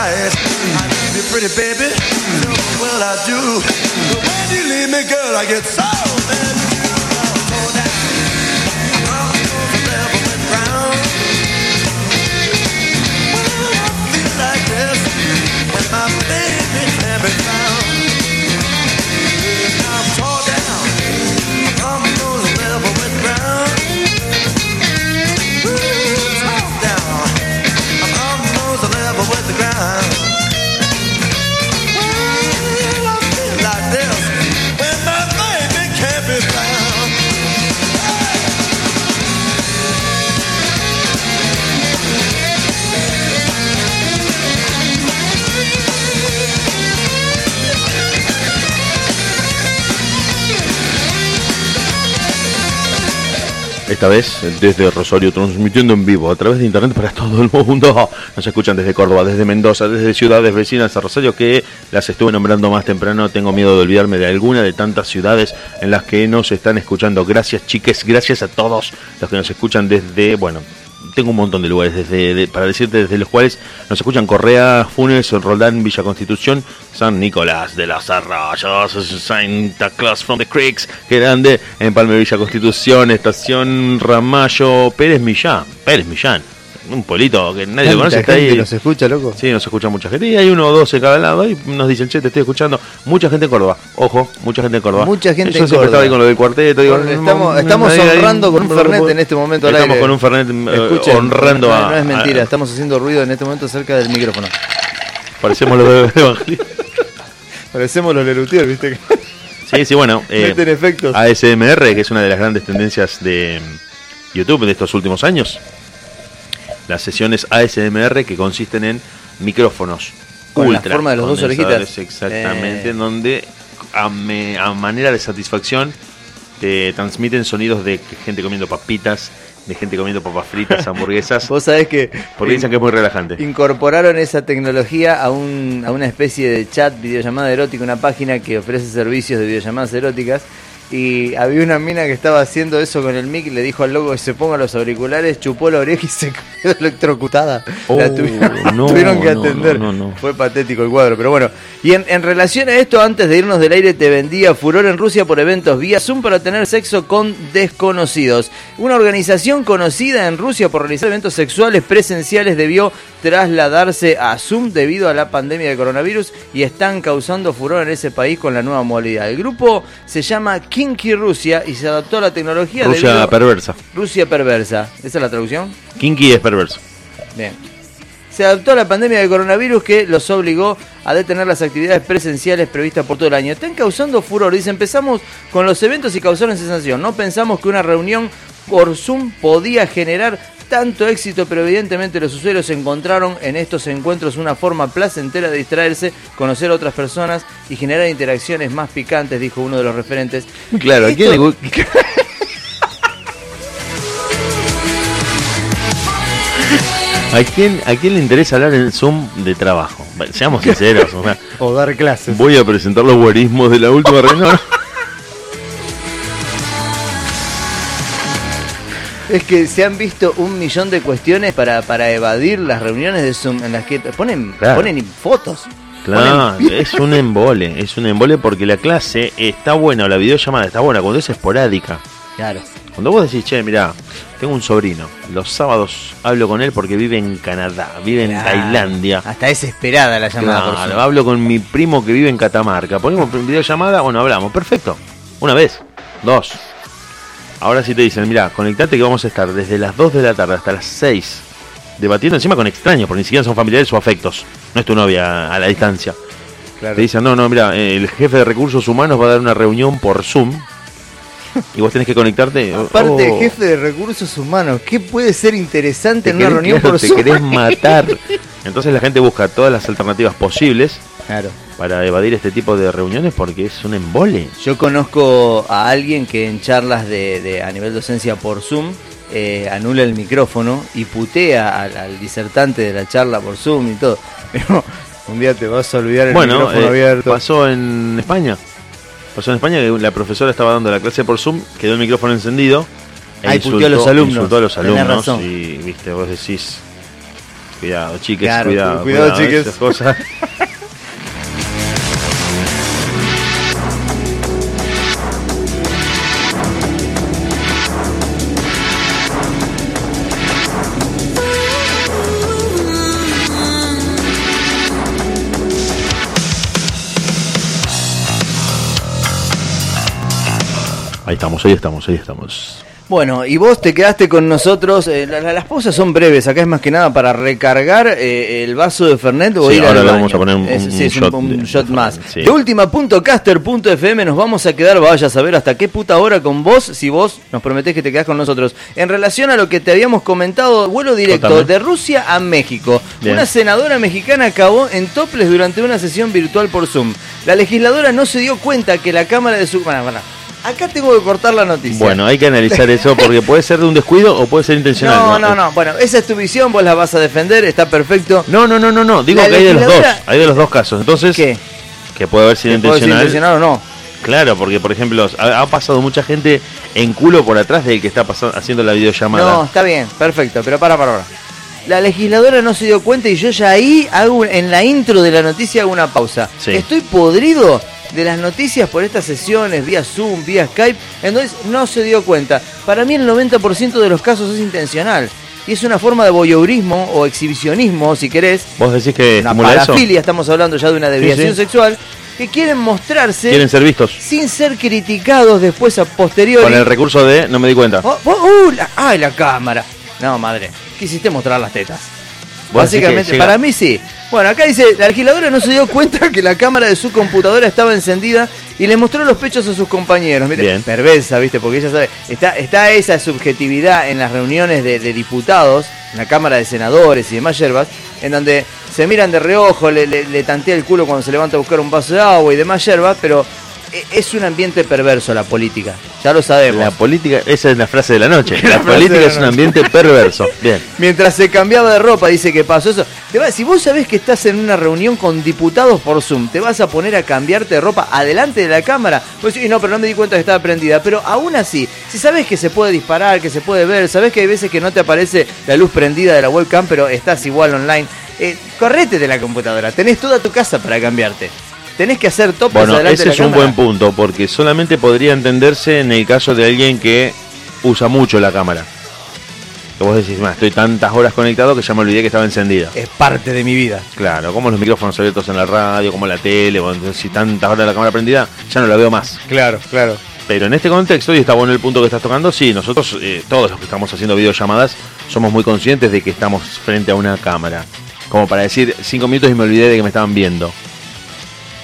sight. I love you, pretty baby. So well I do. But when you leave me, girl, I get so bad. Esta vez desde Rosario, transmitiendo en vivo a través de internet para todo el mundo. *laughs* Nos escuchan desde Córdoba, desde Mendoza, desde ciudades vecinas a Rosario que las estuve nombrando más temprano. Tengo miedo de olvidarme de alguna de tantas ciudades en las que nos están escuchando. Gracias, chiques, gracias a todos los que nos escuchan desde, bueno, tengo un montón de lugares desde, de- para decirte desde los cuales nos escuchan Correa, Funes, Roldán, Villa Constitución, San Nicolás de los Arroyos, Santa Claus from the Creeks, grande, en Palme Villa Constitución, Estación Ramallo, Pérez Millán, Pérez Millán, un pueblito que nadie lo conoce, está ahí. nos escucha, loco. Sí, nos escucha mucha gente. Y hay uno o dos en cada lado. Y nos dicen, che, te estoy escuchando. Mucha gente en Córdoba. Ojo, mucha gente en Córdoba. Mucha gente Yo en siempre Córdoba. estaba ahí con lo del cuarteto. Digo, Estamos- ahí- honrando con un Fernet en este momento al Estamos aire. con un Fernet Escuchen, honrando no, a. No es mentira, a- estamos haciendo ruido en este momento cerca del micrófono. parecemos los de Evangelio. *laughs* Parecemos los Lelutier, ¿viste? Sí, sí, bueno. *laughs* eh, efectos. ASMR, que es una de las grandes tendencias de mm, YouTube de estos últimos años. Las sesiones ASMR que consisten en micrófonos Con la ultra forma de los dos orejitas. Exactamente, Eh. en donde a, me- a manera de satisfacción te transmiten sonidos de gente comiendo papitas, de gente comiendo papas fritas, *laughs* hamburguesas, Vos sabés que porque dicen que es muy relajante. incorporaron esa tecnología a, un, a una especie de chat videollamada erótica, una página que ofrece servicios de videollamadas eróticas. Y había una mina que estaba haciendo eso con el mic y le dijo al loco que se ponga los auriculares, chupó la oreja y se *laughs* quedó electrocutada. la Oh, tuvieron, *laughs* no, tuvieron que atender. no, no, no. Fue patético el cuadro, pero bueno. Y en, en relación a esto, antes de irnos del aire, te vendía furor en Rusia por eventos vía Zoom para tener sexo con desconocidos. Una organización conocida en Rusia por realizar eventos sexuales presenciales debió trasladarse a Zoom debido a la pandemia de coronavirus y están causando furor en ese país con la nueva modalidad. El grupo se llama Kinky Rusia y se adaptó a la tecnología Rusia debido- perversa. Rusia perversa. ¿Esa es la traducción? Kinky es perverso. Bien. Se adaptó a la pandemia de coronavirus que los obligó a detener las actividades presenciales previstas por todo el año. Están causando furor. Dice, empezamos con los eventos y causaron sensación. No pensamos que una reunión por Zoom podía generar tanto éxito, pero evidentemente los usuarios encontraron en estos encuentros una forma placentera de distraerse, conocer a otras personas y generar interacciones más picantes, dijo uno de los referentes. Claro, ¿a quién le Esto- gu- *laughs* ¿A quién, ¿A quién le interesa hablar en Zoom de trabajo? Bueno, Seamos sinceros. o sea, *laughs* O dar clases. voy a presentar los guarismos de la última reunión. *laughs* Es que se han visto un millón de cuestiones para, para evadir las reuniones de Zoom en las que ponen, Claro. ponen fotos. Claro, es un embole, es un embole porque la clase está buena o la videollamada está buena cuando es esporádica. Claro. Cuando vos decís, che, mirá, tengo un sobrino, los sábados hablo con él porque vive en Canadá, vive en Claro. Tailandia. Hasta desesperada la llamada por Claro, hablo con mi primo que vive en Catamarca. Ponemos videollamada, bueno, hablamos, perfecto. Una vez, dos. Ahora sí te dicen, mira, conectate que vamos a estar desde las 2 de la tarde hasta las 6 debatiendo encima con extraños, porque ni siquiera son familiares o afectos. No es tu novia a la distancia. Claro. Te dicen, no, no, mira, el jefe de recursos humanos va a dar una reunión por Zoom *laughs* y vos tenés que conectarte. Aparte, Oh, jefe de recursos humanos, ¿qué puede ser interesante te en una querés- reunión claro, por te Zoom? querés matar. *laughs* Entonces la gente busca todas las alternativas posibles Claro. para evadir este tipo de reuniones porque es un embole. Yo conozco a alguien que en charlas de, de- a nivel docencia por Zoom eh, anula el micrófono y putea al, al disertante de la charla por Zoom y todo. *laughs* Pero un día te vas a olvidar el Bueno, micrófono eh, abierto. pasó en España. Pasó en España que la profesora estaba dando la clase por Zoom, quedó el micrófono encendido. e Ahí puteó a los alumnos. Insultó a los alumnos razón. y, viste, vos decís, cuidado, chiques, Claro, cuidado, cuidado, chiques. esas cosas. *laughs* Ahí estamos, ahí estamos, ahí estamos. Bueno, y vos te quedaste con nosotros. eh, la- la- las pausas son breves. Acá es más que nada para recargar eh, el vaso de Fernet o Sí, ir ahora al le baño. vamos a poner un- Es- un sí, es shot un, de- shot de más. Fernet, sí. De última.caster.fm nos vamos a quedar, vaya a saber hasta qué puta hora con vos, si vos nos prometés que te quedás con nosotros. En relación a lo que te habíamos comentado, vuelo directo Contame. de Rusia a México. Bien. Una senadora mexicana acabó en toples durante una sesión virtual por Zoom. La legisladora no se dio cuenta que la cámara de su... Bueno, bueno, acá tengo que cortar la noticia. Bueno, hay que analizar *laughs* eso porque puede ser de un descuido o puede ser intencional. No, no, no. Bueno, esa es tu visión, vos la vas a defender, está perfecto. No, no, no, no, no. Digo La que hay de los dos. Hay de los dos casos. Entonces, ¿Qué? que puede haber sido ¿Que puede ser intencional. intencional o no? Claro, porque por ejemplo, ha, ha pasado mucha gente en culo por atrás del que está pasando, haciendo la videollamada. No, está bien, perfecto, pero para, para, para. La legisladora no se dio cuenta y yo ya ahí hago en la intro de la noticia hago una pausa. Sí. Estoy podrido de las noticias por estas sesiones, vía Zoom, vía Skype, entonces no se dio cuenta. Para mí el 90% de los casos es intencional. Y es una forma de voyeurismo o exhibicionismo, si querés. ¿Vos decís que Una estimula eso? parafilia, estamos hablando ya de una desviación sí. sexual, que quieren mostrarse Quieren ser vistos. sin ser criticados después a posteriori. Con el recurso de no me di cuenta. Oh, oh, uh, la- ¡Ay, la cámara! No, madre, quisiste mostrar las tetas. Básicamente, para mí sí. Bueno, acá dice, la legisladora no se dio cuenta que la cámara de su computadora estaba encendida y le mostró los pechos a sus compañeros. Mire, Bien. perversa, ¿viste? Porque ella sabe, está, está esa subjetividad en las reuniones de, de diputados, en la Cámara de Senadores y demás yerbas, en donde se miran de reojo, le, le, le tantea el culo cuando se levanta a buscar un vaso de agua y demás yerbas, pero es un ambiente perverso la política, ya lo sabemos. La política, esa es la frase de la noche. *laughs* La política es un ambiente perverso. *laughs* Bien. Mientras se cambiaba de ropa, dice que pasó eso. Te si vos sabés que estás en una reunión con diputados por Zoom, te vas a poner a cambiarte de ropa adelante de la cámara. Vos decís, no, pero no me di cuenta que estaba prendida. Pero aún así, si sabés que se puede disparar, que se puede ver, sabés que hay veces que no te aparece la luz prendida de la webcam, pero estás igual online, eh, correte de la computadora. Tenés toda tu casa para cambiarte. Tenés que hacer topes Bueno, adelante ese es un cámara. buen punto porque solamente podría entenderse en el caso de alguien que usa mucho la cámara. Que vos decís, "Ma, estoy tantas horas conectado que ya me olvidé que estaba encendida. Es parte de mi vida. Claro, como los micrófonos abiertos en la radio, como la tele, bueno, si tantas horas la cámara prendida, ya no la veo más. Claro, claro. Pero en este contexto, y está bueno el punto que estás tocando, sí, nosotros, eh, todos los que estamos haciendo videollamadas, somos muy conscientes de que estamos frente a una cámara. Como para decir cinco minutos y me olvidé de que me estaban viendo.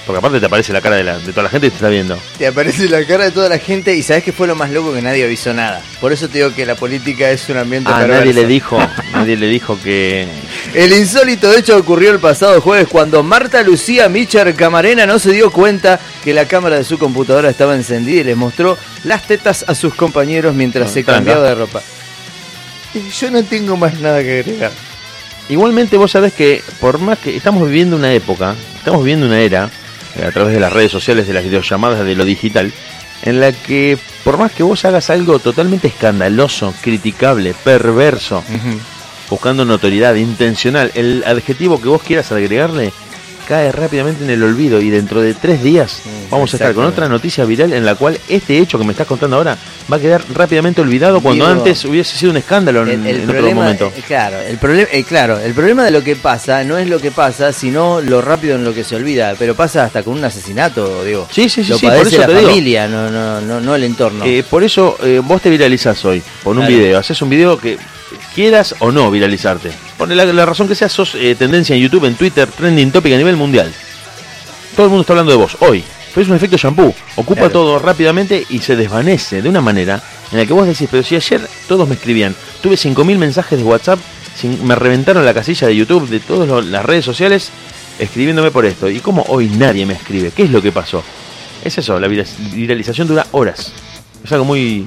Porque aparte te aparece la cara de, la- de toda la gente que te está viendo. Te aparece la cara de toda la gente y sabes que fue lo más loco que nadie avisó nada. Por eso te digo que la política es un ambiente Ah, perverso. nadie le dijo, nadie le dijo que. *laughs* El insólito hecho ocurrió el pasado jueves cuando Marta Lucía Micher Camarena no se dio cuenta que la cámara de su computadora estaba encendida y les mostró las tetas a sus compañeros mientras Ah, se cambiaba de ropa. Y Yo no tengo más nada que agregar. Igualmente vos sabés que por más que estamos viviendo una época, estamos viviendo una era, a través de las redes sociales, de las videollamadas, de lo digital, en la que por más que vos hagas algo totalmente escandaloso, criticable, perverso, buscando notoriedad, intencional, el adjetivo que vos quieras agregarle cae rápidamente en el olvido y dentro de tres días vamos a estar con otra noticia viral en la cual este hecho que me estás contando ahora va a quedar rápidamente olvidado cuando Digo, antes hubiese sido un escándalo en, El, el en otro momento. eh, claro, el problema, eh, claro, el problema de lo que pasa no es lo que pasa, sino lo rápido en lo que se olvida. Pero pasa hasta con un asesinato, digo. Sí, sí, sí, lo sí, por eso la te digo. familia, no, no, no, no el entorno. Eh, por eso eh, vos te viralizás hoy con un Claro. video. Haces un video que quieras o no viralizarte. Por la, la razón que sea, sos eh, tendencia en YouTube, en Twitter, trending topic a nivel mundial. Todo el mundo está hablando de vos hoy. Pero es un efecto shampoo. Ocupa Claro. todo rápidamente y se desvanece de una manera en la que vos decís, pero si ayer todos me escribían, tuve 5.000 mensajes de WhatsApp, sin- me reventaron la casilla de YouTube, de todas las redes sociales, escribiéndome por esto. ¿Y cómo hoy nadie me escribe? ¿Qué es lo que pasó? Es eso, la vira- viralización dura horas. Es algo muy,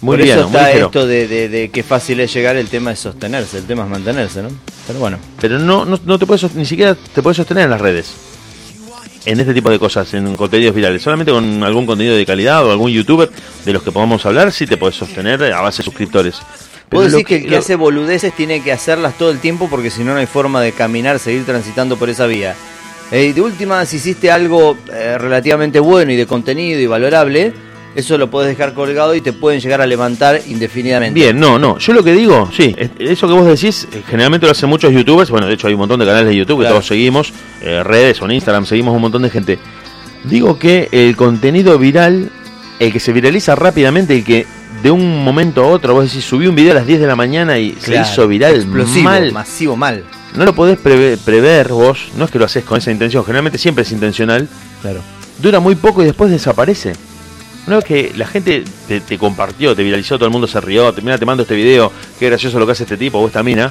muy Por eso liviano, está esto de, de, de que fácil es llegar, el tema es sostenerse, el tema es mantenerse, ¿no? Pero bueno. Pero no, no, no te puedes, ni siquiera te puedes sostener en las redes. En este tipo de cosas, en contenidos virales. Solamente con algún contenido de calidad o algún youtuber de los que podamos hablar, sí te puedes sostener a base de suscriptores. Vos lo decís que el que lo- hace boludeces tiene que hacerlas todo el tiempo porque si no, no hay forma de caminar, seguir transitando por esa vía. Eh, de última, si hiciste algo eh, relativamente bueno y de contenido y valorable, eso lo podés dejar colgado y te pueden llegar a levantar indefinidamente. Bien, no, no. Yo lo que digo, sí, es- eso que vos decís, eh, generalmente lo hacen muchos youtubers. Bueno, de hecho hay un montón de canales de YouTube que todos seguimos, eh, redes o en Instagram, seguimos un montón de gente. Digo que el contenido viral, el que se viraliza rápidamente, el que de un momento a otro, vos decís, subí un video a las 10 de la mañana y Claro, se hizo viral explosivo, mal. masivo, mal. No lo podés preve- prever vos, no es que lo haces con esa intención, generalmente siempre es intencional. Claro. Dura muy poco y después desaparece. Una vez que la gente te, te compartió, te viralizó, todo el mundo se rió, te, mira, te mando este video, qué gracioso lo que hace este tipo o esta mina.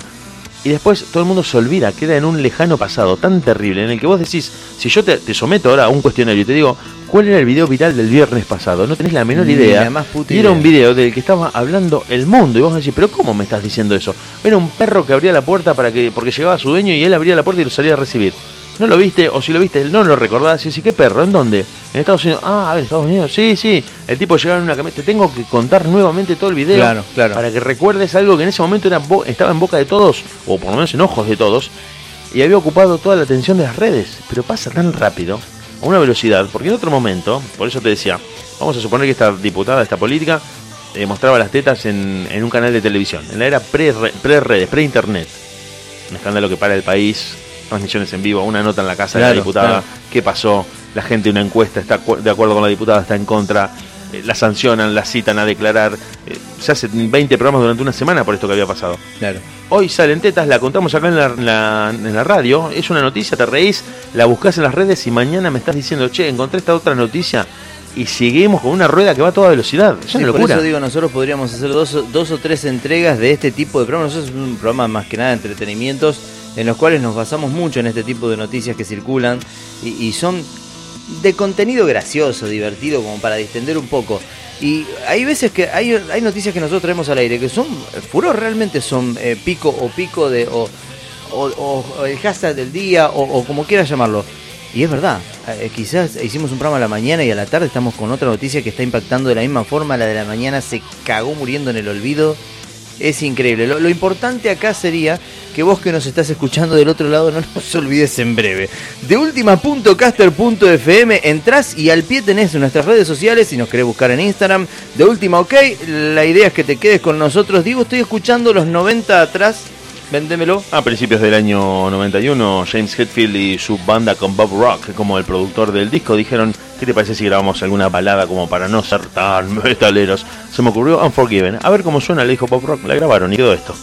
Y después todo el mundo se olvida, queda en un lejano pasado tan terrible en el que vos decís, si yo te, te someto ahora a un cuestionario y te digo, ¿cuál era el video viral del viernes pasado? No tenés la menor Ni idea. la más puta y era un idea. video del que estaba hablando el mundo. Y vos decís, ¿pero cómo me estás diciendo eso? Era un perro que abría la puerta para que porque llegaba su dueño y él abría la puerta y lo salía a recibir. ¿No lo viste? O si lo viste, no lo recordás. Y decís, ¿qué perro? ¿En dónde? En Estados Unidos. Ah, a ver, Estados Unidos. Sí, sí. El tipo llegaba en una camioneta. Te tengo que contar nuevamente todo el video. Claro, claro. Para que recuerdes algo que en ese momento era estaba en boca de todos, o por lo menos en ojos de todos, y había ocupado toda la atención de las redes. Pero pasa tan rápido, a una velocidad, porque en otro momento, por eso te decía, vamos a suponer que esta diputada, esta política, eh, mostraba las tetas en, en un canal de televisión, en la era pre-re- pre-redes, pre-internet. Un escándalo que para el país, transmisiones en vivo, una nota en la casa de la diputada, claro. qué pasó, la gente una encuesta está de acuerdo con la diputada, está en contra, eh, la sancionan, la citan a declarar, eh, se hacen 20 programas durante una semana por esto que había pasado. Claro. Hoy salen tetas, la contamos acá en la, en la- en la radio, es una noticia, te reís, la buscas en las redes y mañana me estás diciendo, che, encontré esta otra noticia y seguimos con una rueda que va a toda velocidad. Es Sí, una por locura. eso digo, nosotros podríamos hacer dos, o- dos o tres entregas de este tipo de programas. Nosotros es un programa más que nada de entretenimientos en los cuales nos basamos mucho en este tipo de noticias que circulan y, son de contenido gracioso, divertido, como para distender un poco. Y hay veces que hay, noticias que nosotros traemos al aire que son furor, realmente son eh, pico o pico de o, o, o- o el hashtag del día o, o como quieras llamarlo. Y es verdad, eh, quizás hicimos un programa a la mañana y a la tarde estamos con otra noticia que está impactando de la misma forma. La de la mañana se cagó muriendo en el olvido. Es increíble. Lo, importante acá sería que vos que nos estás escuchando del otro lado no nos olvides en breve. De última.caster.fm entrás y al pie tenés nuestras redes sociales si nos querés buscar en Instagram. De última, ok. La idea es que te quedes con nosotros. Digo, estoy escuchando los 90 atrás. Véndemelo. A principios del año 91, James Hetfield y su banda con Bob Rock como el productor del disco dijeron, ¿qué te parece si grabamos alguna balada como para no ser tan *laughs* metaleros? Se me ocurrió Unforgiven. A ver cómo suena, le dijo Bob Rock. La grabaron y quedó esto.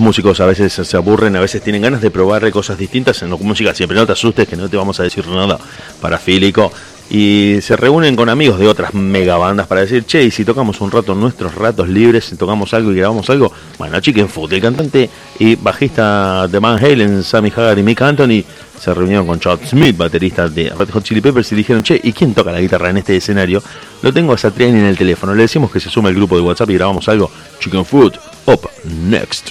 Músicos a veces se aburren, a veces tienen ganas de probar cosas distintas en la música. Siempre no te asustes que no te vamos a decir nada parafílico. Y se reúnen con amigos de otras mega bandas para decir, che, y si tocamos un rato nuestros ratos libres, si tocamos algo y grabamos algo. Bueno, Chicken Foot, el cantante y bajista de Van Halen, Sammy Hagar y Mick Anthony, se reunieron con Chad Smith, baterista de Red Hot Chili Peppers, y dijeron, che, ¿y quién toca la guitarra en este escenario? Lo tengo a Satriani en el teléfono. Le decimos que se sume al grupo de WhatsApp y grabamos algo. Chicken Foot, up next.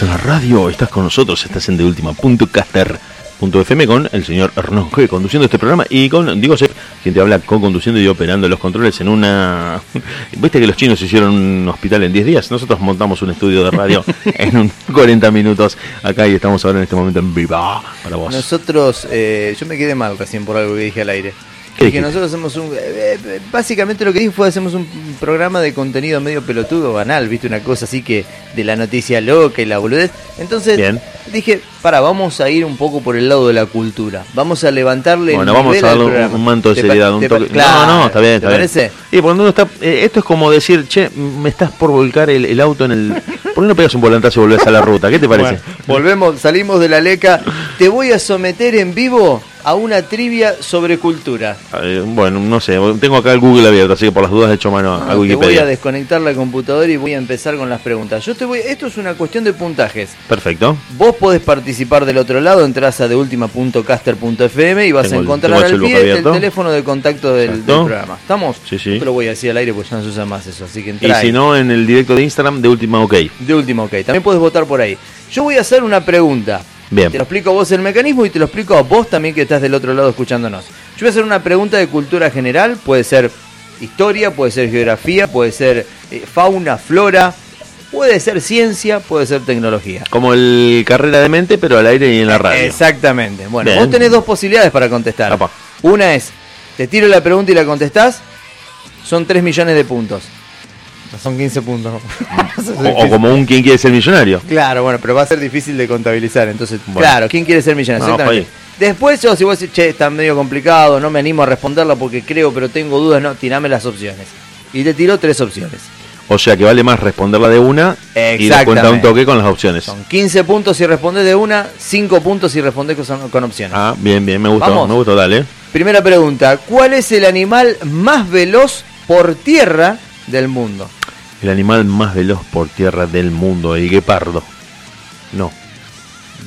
Estás en la radio, estás con nosotros, estás en deultima.caster.fm con el señor Hernán G conduciendo este programa y con Diego Sepp, quien te habla co-conduciendo y operando los controles en una... *laughs* ¿Viste que los chinos hicieron un hospital en 10 días? Nosotros montamos un estudio de radio *laughs* en un 40 minutos acá y estamos ahora en este momento en viva para vos. Nosotros, eh, yo me quedé mal recién por algo que dije al aire. ¿Qué Dije, dijiste? nosotros hacemos un. eh, eh, básicamente lo que dije fue: hacemos un programa de contenido medio pelotudo, banal, ¿viste? Una cosa así que de la noticia loca y la boludez. Entonces Bien. dije: para, vamos a ir un poco por el lado de la cultura. Vamos a levantarle. Bueno, el vamos a darle un, manto de ¿Te seriedad, un te toque. Claro, no, no, está bien, ¿te está bien. parece? Y cuando uno está, eh, esto es como decir, che, me estás por volcar el, el auto en el. *laughs* ¿Por qué no pegas un volantazo y volvés a la ruta? ¿Qué te parece? Bueno, volvemos, salimos de la leca. Te voy a someter en vivo a una trivia sobre cultura. Eh, bueno, no sé, tengo acá el Google abierto, así que por las dudas he hecho mano a te voy Wikipedia. a desconectar la computadora y voy a empezar con las preguntas. Yo te voy, esto es una cuestión de puntajes. Perfecto. Vos podés participar del otro lado, entras a deultima.caster.fm y vas Tengo a encontrar al pie el teléfono de contacto del, programa. ¿Estamos? Sí, sí. Te lo voy a decir al aire porque ya no se usa más eso, así que Y entra ahí. si no, en el directo de Instagram de Última OK. De último, ok. También puedes votar por ahí. Yo voy a hacer una pregunta. Bien. Te lo explico a vos el mecanismo y te lo explico a vos también que estás del otro lado escuchándonos. Yo voy a hacer una pregunta de cultura general. Puede ser historia, puede ser geografía, puede ser eh, fauna, flora, puede ser ciencia, puede ser tecnología. Como el carrera de mente, pero al aire y en la radio. Exactamente. Bueno, Bien. vos tenés dos posibilidades para contestar. Una es, te tiro la pregunta y la contestás, son 3 millones de puntos. Son 15 puntos. *laughs* O, o como un quien quiere ser millonario. Claro, bueno, pero va a ser difícil de contabilizar. Entonces, Bueno. claro, ¿quién quiere ser millonario? No, Exactamente. Después, yo, si vos decís, che, está medio complicado, no me animo a responderla porque creo, pero tengo dudas, no, tirame las opciones. Y te tiro tres opciones. O sea que vale más responderla de una y descuenta un toque con las opciones. Son 15 puntos si respondés de una, 5 puntos si respondés con, con opciones. Ah, bien, bien, me gustó, Vamos. me gustó, dale. Primera pregunta, ¿cuál es el animal más veloz por tierra del mundo? El animal más veloz por tierra del mundo, el guepardo. No.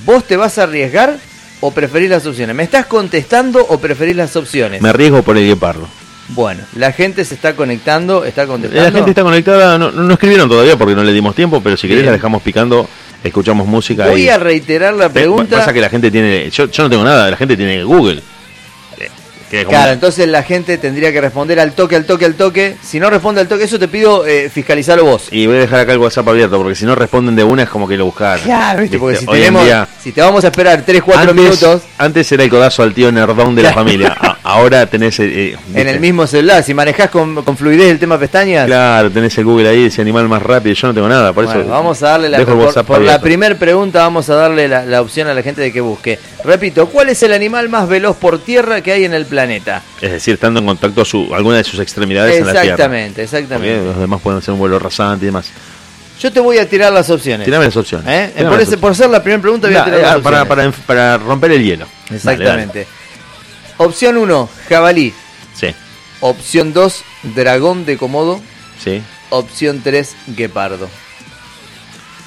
¿Vos te vas a arriesgar o preferís las opciones? ¿Me estás contestando o preferís las opciones? Me arriesgo por el guepardo. Bueno, la gente se está conectando, está contestando. La gente está conectada, no, no escribieron todavía porque no le dimos tiempo, pero si querés Bien. la dejamos picando, escuchamos música Voy y... a reiterar la pregunta. Pasa que la gente tiene... Yo, yo no tengo nada, la gente tiene Google. Que es como- Claro, entonces la gente tendría que responder al toque, al toque, al toque. Si no responde al toque, eso te pido eh, fiscalizarlo vos. Y voy a dejar acá el WhatsApp abierto, porque si no responden de una es como que lo buscar. Claro, ¿viste? porque si, tenemos, día- si te vamos a esperar 3, 4 antes, minutos Antes era el codazo al tío nerdón de la familia. *laughs* ahora tenés... eh, eh, en el mismo celular, si manejás con, con fluidez el tema pestañas, Claro, tenés el Google ahí, ese animal más rápido. Yo no tengo nada, por Bueno, eso... vamos a darle la por, por la primera pregunta vamos a darle la, la opción a la gente de que busque. Repito, ¿cuál es el animal más veloz por tierra que hay en el planeta? Es decir, estando en contacto su, alguna de sus extremidades en la tierra. Exactamente, Porque exactamente. los demás pueden ser un vuelo rasante y demás. Yo te voy a tirar las opciones. Tirame las opciones. ¿Eh? Tirame Por, las ese- por ser la primera pregunta voy a tirar eh, las para, opciones. para, para romper el hielo. Dale, Exactamente. Opción 1, jabalí. Sí, Opción 2, dragón de Komodo. sí. Opción 3, guepardo.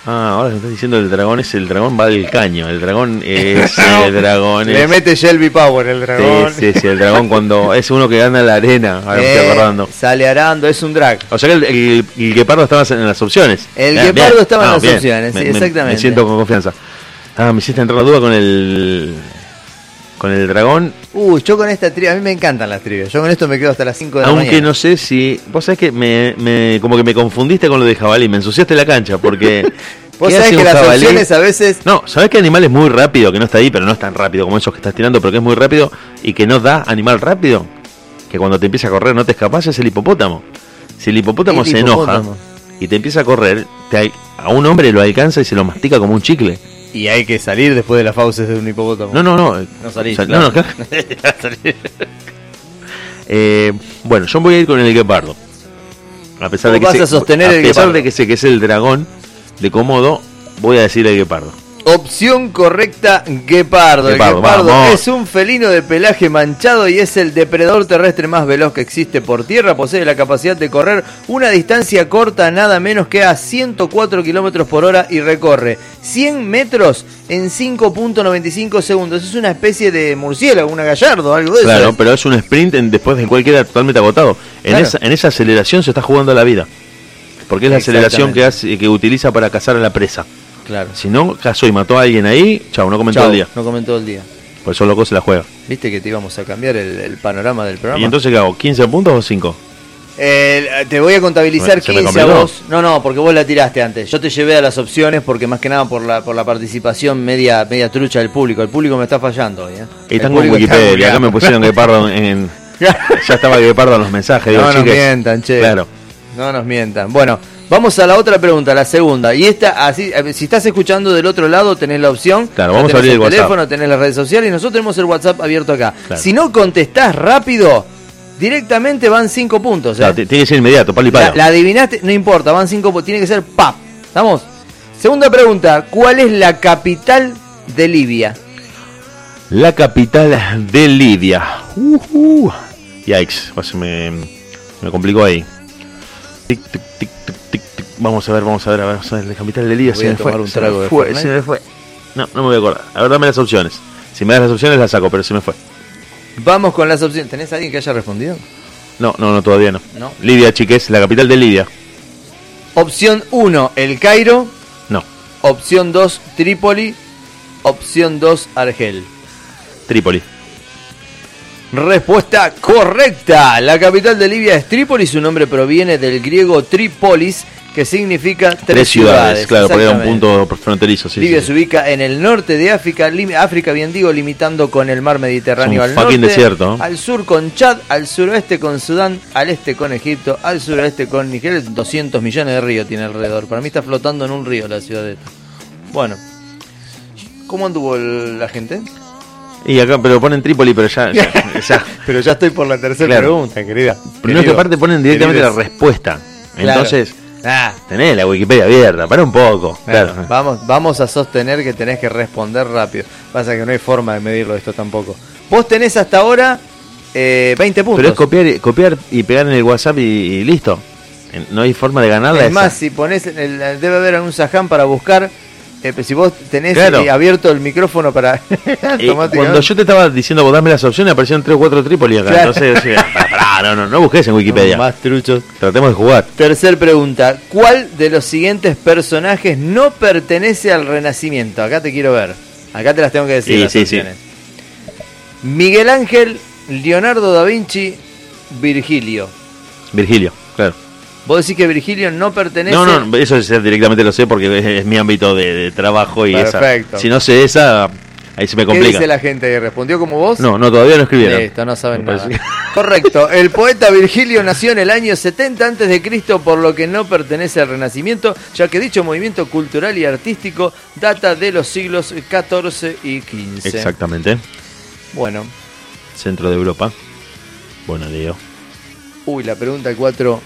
Ah, ahora me estás diciendo el dragón es el dragón va al caño. El dragón *laughs* es el dragón. Le mete Shelby Power el dragón. Sí, sí, sí, el dragón cuando es uno que gana la arena. Ahora me estoy Eh, acordando. sale arando, es un drag. O sea que el, el- el guepardo estaba en las opciones. El Bien, guepardo bien. estaba en Ah, las bien. opciones, sí, Me- me- exactamente. Me siento con confianza. Ah, me hiciste entrar la duda con el. Con el dragón. Uy, yo con esta trivia, a mí me encantan las trivias. Yo con esto me quedo hasta las 5 de la Aunque mañana. no sé si. Vos sabés que me, me- como que me confundiste con lo de jabalí, me ensuciaste la cancha porque. *laughs* Vos ¿qué sabés que las opciones a veces. No, ¿sabés qué animal es muy rápido? Que no está ahí, pero no es tan rápido como esos que estás tirando, pero que es muy rápido y que no da animal rápido. Que cuando te empieza a correr no te escapas, es el hipopótamo. Si el hipopótamo El se hipopótamo. enoja y te empieza a correr, te a un hombre lo alcanza y se lo mastica como un chicle. Y hay que salir después de las fauces de un hipopótamo. No, no, no. No salís, Sal- claro. No, no, claro. *laughs* Eh, bueno, yo voy a ir con el guepardo. A pesar de que vas sé- a sostener a el pesar guepardo. de que sé que es el dragón de Komodo, voy a decir el guepardo. Opción correcta, guepardo. Guepardo, el guepardo vamos. es un felino de pelaje manchado y es el depredador terrestre más veloz que existe por tierra. Posee la capacidad de correr una distancia corta, nada menos que a 104 kilómetros por hora y recorre 100 metros en 5.95 segundos. Es una especie de murciélago, una gallardo, algo de Claro, eso. pero es un sprint en- después del cual queda totalmente agotado. En, Claro. esa, en esa aceleración se está jugando la vida. Porque es la aceleración que, hace, que utiliza para cazar a la presa. Claro. Si no cazó y mató a alguien ahí, chao, no comentó Chau, el día. No comentó el día. Por eso loco se la juega. Viste que te íbamos a cambiar el, el panorama del programa. ¿Y entonces qué hago? ¿15 puntos o 5? Eh, te voy a contabilizar ¿Se me 15 a vos. No, no, porque vos la tiraste antes. Yo te llevé a las opciones porque más que nada por la por la participación media media trucha del público. El público me está fallando hoy, ¿eh? Están con está Wikipedia. Acá me pusieron guepardo *laughs* en. en- *laughs* ya estaba guepardo en los mensajes. digo, No nos chiques, mientan, che. Claro. No nos mientan. Bueno, vamos a la otra pregunta, la segunda. Y esta, así, si estás escuchando del otro lado, tenés la opción. Claro, vamos a abrir el WhatsApp. teléfono, tenés las redes sociales y nosotros tenemos el WhatsApp abierto acá. Claro. Si no contestás rápido, directamente van 5 puntos. ¿eh? Claro, tiene que ser inmediato, palo y palo. la adivinaste, no importa, van cinco, pu- tiene que ser pap. ¿Estamos? Segunda pregunta, ¿cuál es la capital de Libia? La capital de Lidia. Uh Yikes, pues se me, me complicó ahí. Tic, tic, tic. Vamos a ver, vamos a ver, a ver, vamos a ver, la capital de Lidia Voy se me fue. un se trago me de fue, Fernet. se me fue. No, no me voy a acordar. A ver, dame las opciones. Si me das las opciones las saco, pero se me fue. Vamos con las opciones. ¿Tenés alguien que haya respondido? No, no, no, todavía no. No. Lidia, chiques, la capital de Lidia. Opción 1, El Cairo. No, Opción 2, Trípoli. Opción 2, Argel. Trípoli. Respuesta correcta. La capital de Libia es Trípoli. Su nombre proviene del griego Tripolis, que significa tres, Tres ciudades, claro, porque era un punto fronterizo. Sí, Libia sí, se ubica en el norte de África, África bien digo, limitando con el mar Mediterráneo al norte, desierto, ¿no? al sur con Chad, al suroeste con Sudán, al este con Egipto, al suroeste con Nigeria, 200 millones de ríos tiene alrededor. Para mí está flotando en un río la ciudad de. Bueno, ¿cómo anduvo el- la gente? Y acá, pero ponen Trípoli, pero ya. ya- *laughs* ya- Pero ya estoy por la tercera Claro. pregunta, querida. Pero no es que aparte ponen directamente la respuesta. Claro. Entonces, Ah, tenés la Wikipedia abierta, para un poco. Claro, Claro. Vamos, vamos a sostener que tenés que responder rápido. Pasa que no hay forma de medirlo esto tampoco. Vos tenés hasta ahora eh, 20 puntos. Pero es copiar, copiar y pegar en el WhatsApp y, y listo. No hay forma de ganarla. Es esa. más, si pones, en el- debe haber algún saján para buscar. Eh, si vos tenés Claro. eh, abierto el micrófono para *laughs* Eh, cuando yo te estaba diciendo vos dame las opciones, aparecieron 3 o 4 Trípoli acá. Claro. Entonces, yo decía, *laughs* pará, pará, no, no, no busques en Wikipedia. Más truchos. Tratemos de jugar. Tercer pregunta. ¿Cuál de los siguientes personajes no pertenece al Renacimiento? Acá te quiero ver. Acá te las tengo que decir. Sí, las sí, sí. opciones. Miguel Ángel, Leonardo da Vinci, Virgilio. Virgilio, claro. Vos decís que Virgilio no pertenece. No, no, eso ya directamente lo sé porque es, es mi ámbito de, de trabajo y Perfecto. esa. Si no sé esa, ahí se me ¿Qué complica. dice la gente? ¿Respondió como vos? No, no, todavía no escribieron. Listo, no saben Me nada. parece *laughs* Correcto. El poeta Virgilio nació en el año 70 antes de Cristo, por lo que no pertenece al Renacimiento, ya que dicho movimiento cultural y artístico data de los siglos XIV y XV. Exactamente. Bueno, Centro de Europa. Bueno, Leo. uy, la pregunta 4.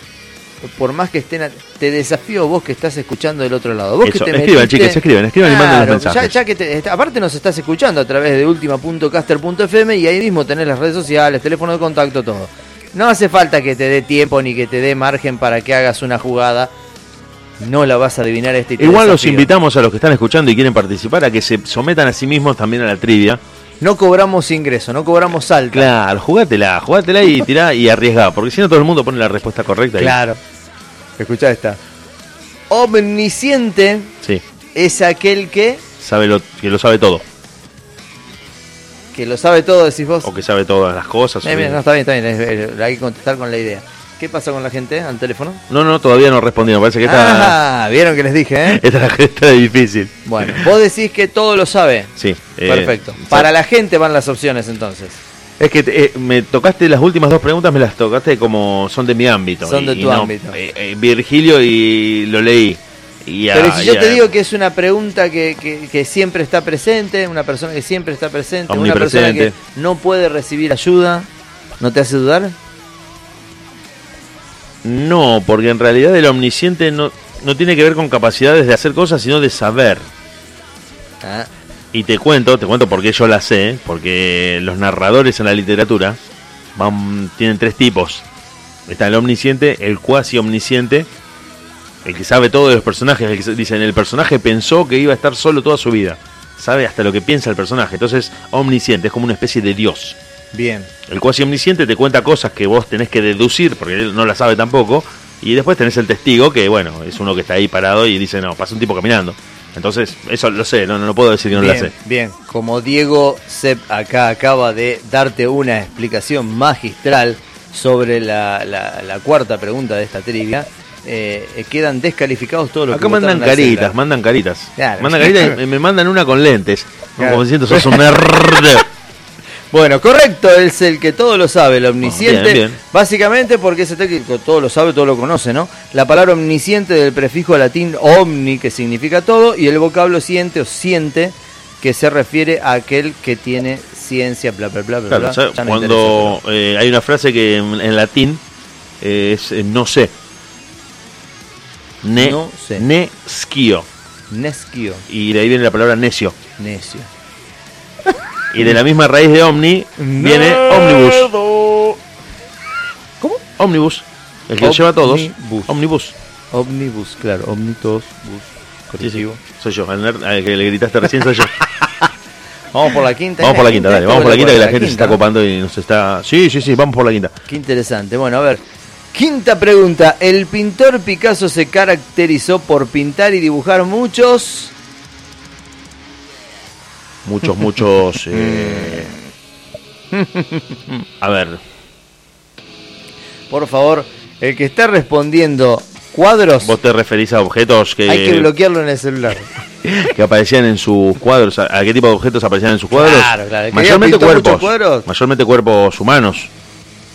Por más que estén, a- te desafío vos que estás escuchando del otro lado. Vos Eso, que te escriban, metiste- chicas, escriban, escriban y manden los mensajes. Ya, ya que te- aparte nos estás escuchando a través de ultima.caster.fm y ahí mismo tenés las redes sociales, teléfono de contacto, todo. No hace falta que te dé tiempo ni que te dé margen para que hagas una jugada. No la vas a adivinar este Igual los invitamos a los que están escuchando y quieren participar a que se sometan a sí mismos también a la trivia. No cobramos ingreso, no cobramos salto. Claro, jugátela, jugátela y tirá y arriesgá, porque si no todo el mundo pone la respuesta correcta. Claro. Escuchá esta. Omnisciente Sí, es aquel que, sabe lo, que lo sabe todo, que lo sabe todo, decís vos. o que sabe todas las cosas. Eh, o- no, está bien, está bien. hay que contestar con la idea. ¿Qué pasa con la gente al teléfono? No, no, todavía no respondieron, parece que está, Ah, vieron que les dije, ¿eh? *laughs* esta la está difícil. Bueno, vos decís que todo lo sabe. Sí. eh, Perfecto. sí. Para la gente van las opciones entonces. Es que eh, me tocaste las últimas dos preguntas, me las tocaste como son de mi ámbito. Son de y tu ámbito. eh, eh, Virgilio y lo leí. Pero si yo te digo que es una pregunta que, que- que siempre está presente, una persona que siempre está presente, una persona que no puede recibir ayuda, ¿no te hace dudar? No, porque en realidad el omnisciente no, no tiene que ver con capacidades de hacer cosas, sino de saber. Ah, Y te cuento, te cuento porque yo la sé, porque los narradores en la literatura van, tienen tres tipos. Está el omnisciente, el cuasi omnisciente, el que sabe todo de los personajes, el que dicen, el personaje pensó que iba a estar solo toda su vida. Sabe hasta lo que piensa el personaje. Entonces, omnisciente es como una especie de dios. Bien. El cuasi omnisciente te cuenta cosas que vos tenés que deducir, porque él no las sabe tampoco. Y después tenés el testigo, que bueno, es uno que está ahí parado y dice, no, pasa un tipo caminando. Entonces, eso lo sé, no, no puedo decir que no bien, sé. bien. Como Diego Sepp acá acaba de darte una explicación magistral sobre la, la- la cuarta pregunta de esta trivia, eh, eh, quedan descalificados todos los Acá que mandan caritas, mandan caritas. Claro. Mandan caritas y me mandan una con lentes. *laughs* Claro. Como diciendo, sos un nerd. *laughs* Bueno, correcto, es el que todo lo sabe, el omnisciente. bien, bien. Básicamente porque ese técnico todo lo sabe, todo lo conoce, ¿no? La palabra omnisciente del prefijo latín omni, que significa todo, y el vocablo siente o siente, que se refiere a aquel que tiene ciencia, bla, bla, bla, bla. Claro, bla. no cuando eh, hay una frase que en, en latín eh, es eh, no sé. Ne, No sé. Nesquio. Nesquio, Y de ahí viene la palabra necio. necio. Y de la misma raíz de omni viene omnibus. ¿Cómo? Omnibus. El que lo lleva a todos. Omnibus. Omnibus. Omnibus, claro, omnitos, bus, correctivo. Soy yo, el nerd al que le gritaste recién soy yo. *laughs* Vamos por la quinta. Vamos por la quinta, dale, vamos por la quinta que la gente se está copa copando y nos está. Sí, sí, sí, vamos por la quinta. Qué interesante. Bueno, a ver. Quinta pregunta. El pintor Picasso se caracterizó por pintar y dibujar muchos. Muchos, muchos. *laughs* eh, *laughs* A ver, Por favor, el que está respondiendo cuadros, vos te referís a objetos que, hay que bloquearlo en el celular. *laughs* que aparecían en sus cuadros. ¿A qué tipo de objetos aparecían en sus cuadros? Claro, claro. ¿El que Mayormente cuerpos. cuadros? Mayormente cuerpos humanos.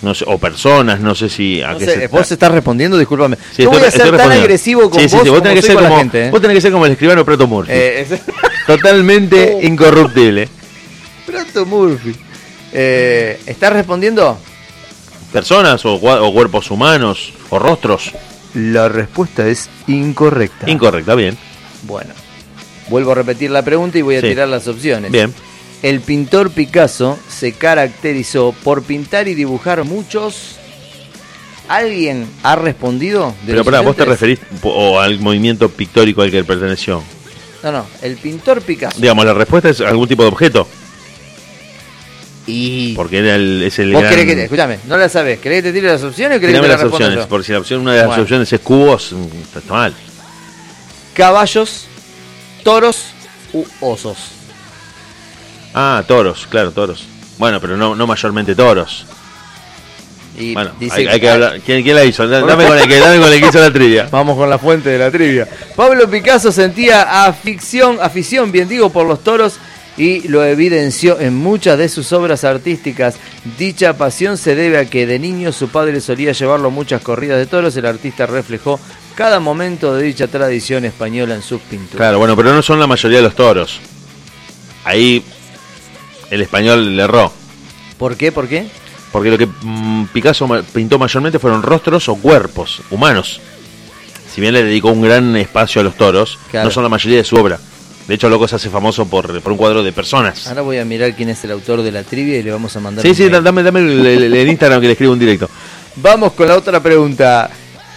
No sé, o personas, no sé si. A No qué sé, se- vos estás respondiendo, discúlvame. Sí, voy estoy- a ser tan agresivo con Sí, vos sí, como tenés que ser como, la gente. ¿eh? vos tenés que ser como el escribano Preto Murphy. Eh, es- Totalmente incorruptible. Prato Murphy. Eh, ¿Estás respondiendo? ¿Personas o, cuerpos humanos o rostros? La respuesta es incorrecta. Incorrecta, bien. bueno, vuelvo a repetir la pregunta y voy a Sí. tirar las opciones. Bien. El pintor Picasso se caracterizó por pintar y dibujar muchos. ¿Alguien ha respondido? de Pero pará, vos te referís o al movimiento pictórico al que perteneció. No, no, el pintor Picasso. Digamos, la respuesta es algún tipo de objeto. Y. Porque era el, es el ¿Vos gran- querés que te, escúchame, no la sabés? ¿Querés que te tire las opciones o querés que te las responda opciones, yo? porque si la opción, una de las Bueno. opciones es cubos, mm, está mal. Caballos, toros u osos. Ah, toros, claro, toros. Bueno, pero no, no mayormente toros. Y Bueno, dice hay, hay que hablar. ¿Quién, quién la hizo? Da- Dame con el que, dame con el que hizo la trivia. Vamos con la fuente de la trivia. Pablo Picasso sentía afición, afición, bien digo, por los toros y lo evidenció en muchas de sus obras artísticas. Dicha pasión se debe a que de niño su padre solía llevarlo a muchas corridas de toros. El artista reflejó cada momento de dicha tradición española en sus pinturas. Claro, bueno, pero no son la mayoría de los toros. Ahí el español le erró. ¿Por qué? ¿Por qué? Porque lo que mm, Picasso pintó mayormente fueron rostros o cuerpos humanos. Si bien le dedicó un gran espacio a los toros, Claro. no son la mayoría de su obra. De hecho, Loco se hace famoso por, por un cuadro de personas. Ahora voy a mirar quién es el autor de la trivia y le vamos a mandar Sí, un sí, mail. da- dame, dame el, el- el Instagram que le escribo un directo. Vamos con la otra pregunta.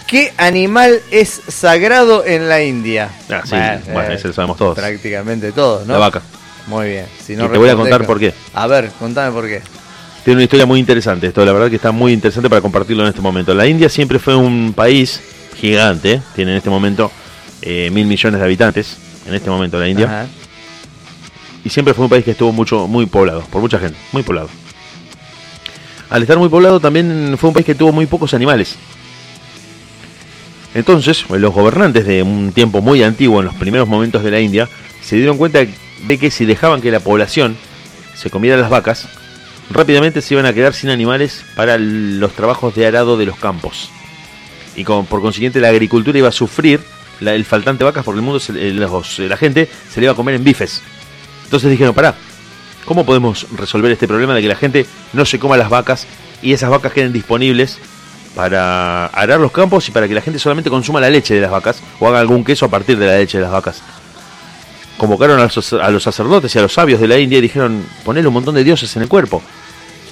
¿Qué animal es sagrado en la India? Ah, sí, bueno, ese lo sabemos todos. Prácticamente todos, ¿no? La vaca. Muy bien. Si no Y te voy a contar con- por qué. A ver, contame por qué. Tiene una historia muy interesante esto, la verdad que está muy interesante para compartirlo en este momento. La India siempre fue un país gigante, tiene en este momento eh, mil millones de habitantes, en este momento la India, Ajá. y siempre fue un país que estuvo mucho, muy poblado, por mucha gente, muy poblado. Al estar muy poblado también fue un país que tuvo muy pocos animales. Entonces, los gobernantes de un tiempo muy antiguo, en los primeros momentos de la India, se dieron cuenta de que si dejaban que la población se comiera las vacas, rápidamente se iban a quedar sin animales para los trabajos de arado de los campos. Y con- por consiguiente la agricultura iba a sufrir la- el faltante vacas porque el mundo, se- eh, los- la gente se le iba a comer en bifes. Entonces dijeron, pará, ¿cómo podemos resolver este problema de que la gente no se coma las vacas y esas vacas queden disponibles para arar los campos y para que la gente solamente consuma la leche de las vacas o haga algún queso a partir de la leche de las vacas? Convocaron a los, a los sacerdotes y a los sabios de la India y dijeron, ponele un montón de dioses en el cuerpo.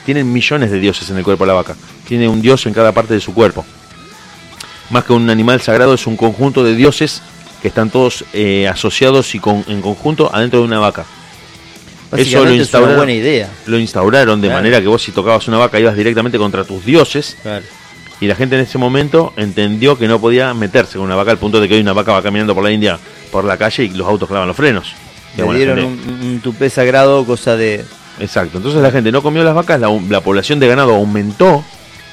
Tienen millones de dioses en el cuerpo la vaca. Tiene un dios en cada parte de su cuerpo. Más que un animal sagrado es un conjunto de dioses que están todos eh, asociados y con- en conjunto adentro de una vaca. Eso lo es una instauraron, buena idea. lo instauraron de Claro. manera que vos si tocabas una vaca ibas directamente contra tus dioses Claro. y la gente en ese momento entendió que no podía meterse con una vaca al punto de que hoy una vaca va caminando por la India por la calle y los autos clavan los frenos. Le dieron un, un tupé sagrado, cosa de... Exacto, entonces la gente no comió las vacas, la, la población de ganado aumentó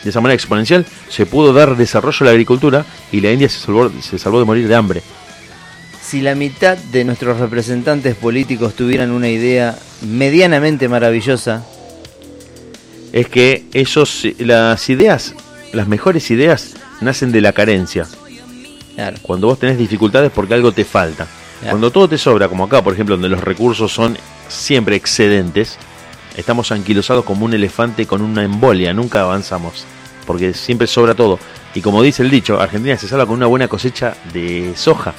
de esa manera exponencial, se pudo dar desarrollo a la agricultura y la India se salvó, se salvó de morir de hambre. Si la mitad de nuestros representantes políticos tuvieran una idea medianamente maravillosa, Es que esos, las ideas, las mejores ideas nacen de la carencia. claro, Cuando vos tenés dificultades porque algo te falta. Cuando todo te sobra, como acá, por ejemplo, donde los recursos son siempre excedentes, estamos anquilosados como un elefante con una embolia, nunca avanzamos, porque siempre sobra todo. Y como dice el dicho, Argentina se salva con una buena cosecha de soja.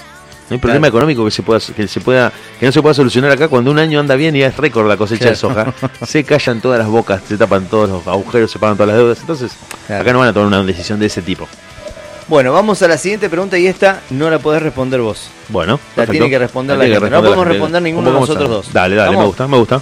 No hay problema Claro. económico que se pueda que se pueda que no se pueda solucionar acá cuando un año anda bien y es récord la cosecha de soja. *laughs* Se callan todas las bocas, se tapan todos los agujeros, se pagan todas las deudas. Entonces, Claro. acá no van a tomar una decisión de ese tipo. Bueno, vamos a la siguiente pregunta y esta no la podés responder vos. Bueno, La perfecto. tiene que responder La la que gente. No podemos responder ninguno de ¿Cómo vamos nosotros dos. Dale, dale, me gusta, me gusta.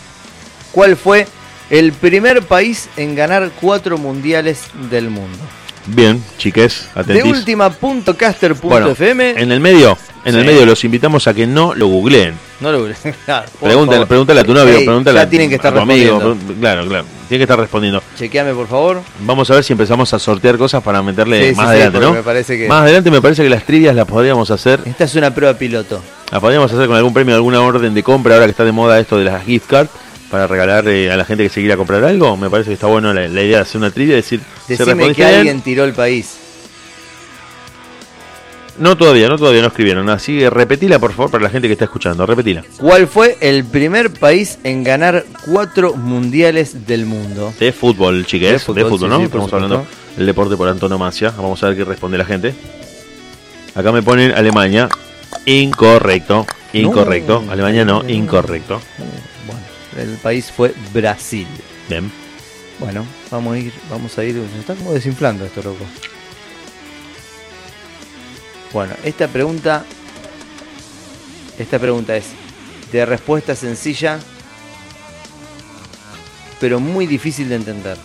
¿Cuál fue el primer país en ganar cuatro mundiales del mundo? Bien, chiques, De atentis. última.caster.fm. Bueno, en el medio, en el medio los invitamos a que no lo googleen. No lo *laughs* claro, por Pregúntale, pregúntale a tu novio, Ey, pregúntale ya tienen que estar a tu amigo. Claro, claro, tiene que estar respondiendo. Chequeame, por favor. Vamos a ver si empezamos a sortear cosas para meterle Sí, más sí, adelante, ¿no? me parece que- Más adelante me parece que las trivias las podríamos hacer, Esta es una prueba piloto. las podríamos hacer con algún premio, alguna orden de compra, ahora que está de moda esto de las gift cards, para regalar eh, a la gente que se quiera comprar algo. Me parece que está bueno la, la idea de hacer una trivia, decir, si Decime que alguien tiró el país. No todavía, no todavía no escribieron. Así que repetila, por favor, para la gente que está escuchando. Repetila. ¿Cuál fue el primer país en ganar cuatro mundiales del mundo? De fútbol, chiques. De De fútbol, fútbol, sí, ¿no? sí, Estamos hablando del deporte por antonomasia. Vamos a ver qué responde la gente. Acá me ponen Alemania. Incorrecto. Incorrecto. No. Alemania no, incorrecto. El país fue Brasil. Bien. Bueno, vamos a ir, vamos a ir. Se está como desinflando esto, loco. Bueno, esta pregunta. Esta pregunta es de respuesta sencilla, pero muy difícil de entender.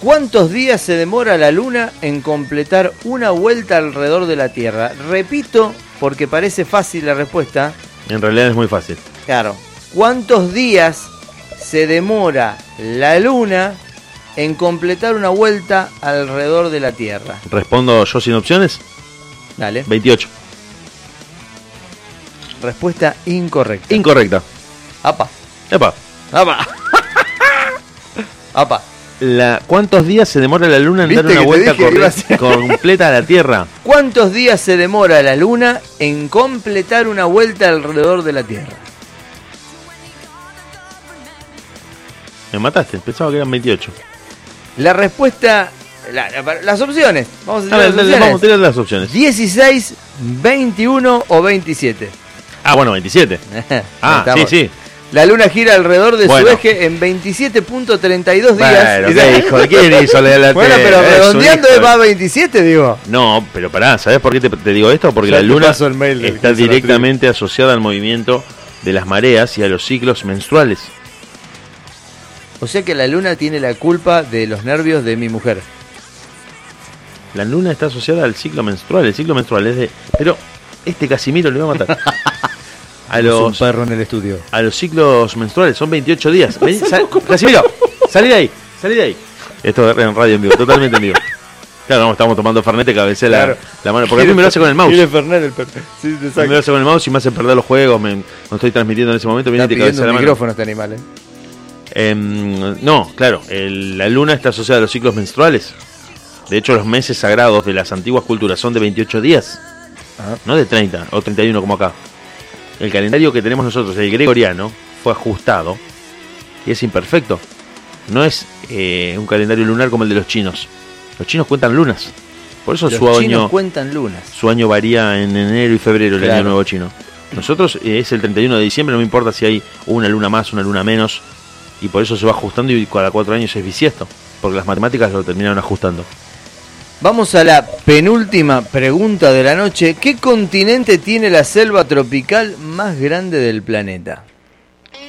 ¿Cuántos días se demora la Luna en completar una vuelta alrededor de la Tierra? Repito, porque parece fácil la respuesta. En realidad es muy fácil. Claro. ¿Cuántos días se demora la Luna en completar una vuelta alrededor de la Tierra? Respondo yo sin opciones. Dale. 28. Respuesta incorrecta. Incorrecta. Apa. Apa. Apa. La, ¿Cuántos días se demora la luna en dar ¿Viste una vuelta dije que iba a corre- ser? completa a la Tierra? ¿Cuántos días se demora la Luna en completar una vuelta alrededor de la Tierra? Me mataste, pensaba que eran 28. La respuesta. la- la- las opciones. Vamos a A ver, las dale, opciones. vamos a tirar las opciones. 16, 21 o 27. Ah, bueno, 27. *laughs* Ah, Estamos. sí, sí. La luna gira alrededor de Bueno. su eje en 27.32 días. Bueno, ¿qué hijo? ¿Quién hizo la, la *laughs* Bueno, pero es un redondeando hijo de- va a 27, digo. No, pero pará, ¿sabes por qué te, te digo esto? Porque Ya la te luna paso el mail del está que hizo la directamente asociada al movimiento de las mareas y a los ciclos menstruales. O sea que la luna tiene la culpa de los nervios de mi mujer. La luna está asociada al ciclo menstrual. El ciclo menstrual es de. Pero este Casimiro le va a matar. *laughs* A Es un los, perro en el estudio. a los ciclos menstruales son 28 días. Sal- Casimiro, salí de ahí, salí de ahí. Esto es en radio en vivo, totalmente en vivo. Claro, no, estamos tomando Fernet, cabecé la, Claro. la mano. Porque a mí me lo hace con el mouse. Quiere Fernet el perro. Sí, Me lo hace con el mouse y me hace perder los juegos. Me, no estoy transmitiendo en ese momento. Viene y te cabecea pidiendo la mano. micrófono este animal, eh. Em, no, claro, el- la luna está asociada a los ciclos menstruales. De hecho, los meses sagrados de las antiguas culturas son de 28 días, Ajá. no de 30 o 31 como acá. El calendario que tenemos nosotros, el gregoriano, fue ajustado y es imperfecto. No es eh, un calendario lunar como el de los chinos. Los chinos cuentan lunas. Por eso Los su chinos año, cuentan lunas. su año varía en enero y febrero, el Claro. año nuevo chino. Nosotros eh, es el 31 de diciembre, no me importa si hay una luna más, una luna menos, y por eso se va ajustando y cada cuatro años es bisiesto, porque las matemáticas lo terminaron ajustando. Vamos a la penúltima pregunta de la noche. ¿Qué continente tiene la selva tropical más grande del planeta?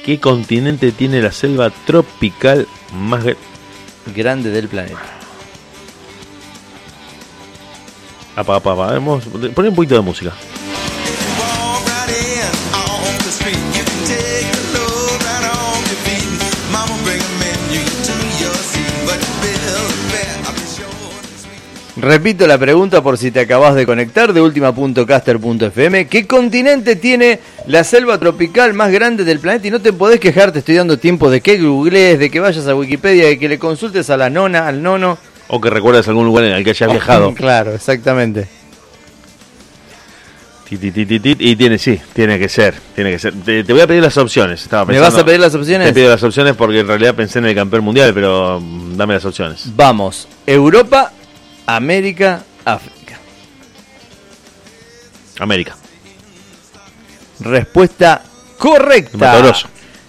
¿Qué continente tiene la selva tropical más grande? Grande del planeta. Apa, apa, apa. Vamos, poné un poquito de música. Repito la pregunta por si te acabas de conectar de última.caster.fm. ¿Qué continente tiene la selva tropical más grande del planeta? Y no te podés quejar, te estoy dando tiempo de que googlees, de que vayas a Wikipedia, de que le consultes a la nona, al nono. O que recuerdes algún lugar en el que hayas viajado. *laughs* Claro, exactamente. Y tiene, sí, tiene que ser. Tiene que ser. Te, te voy a pedir las opciones. Estaba ¿Me vas a pedir las opciones? Te pido las opciones porque en realidad pensé en el campeón mundial, pero mm, dame las opciones. Vamos, Europa, América, África. América. Respuesta correcta.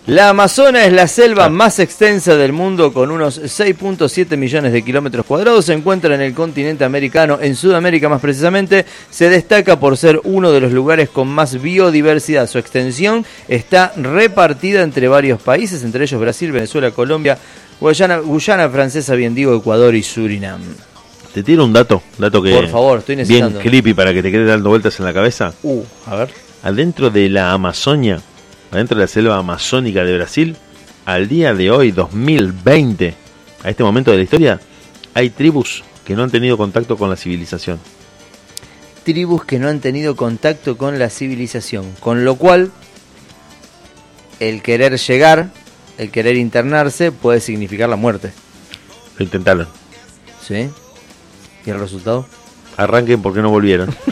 La Amazona es la selva más extensa del mundo con unos 6.7 millones de kilómetros cuadrados. Se encuentra en el continente americano, en Sudamérica más precisamente. Se destaca por ser uno de los lugares con más biodiversidad. Su extensión está repartida entre varios países, entre ellos Brasil, Venezuela, Colombia, Guyana, Guyana Francesa, bien digo, Ecuador y Surinam. Te tiro un dato, dato que Por favor, estoy necesitando. bien creepy para que te quede dando vueltas en la cabeza. Uh, a ver. Adentro de la Amazonia, adentro de la selva amazónica de Brasil, al día de hoy, 2020, a este momento de la historia, hay tribus que no han tenido contacto con la civilización. tribus que no han tenido contacto con la civilización, con lo cual el querer llegar, el querer internarse puede significar la muerte, Lo intentaron. ¿sí? ¿Y el resultado? Arranquen porque no volvieron. *laughs*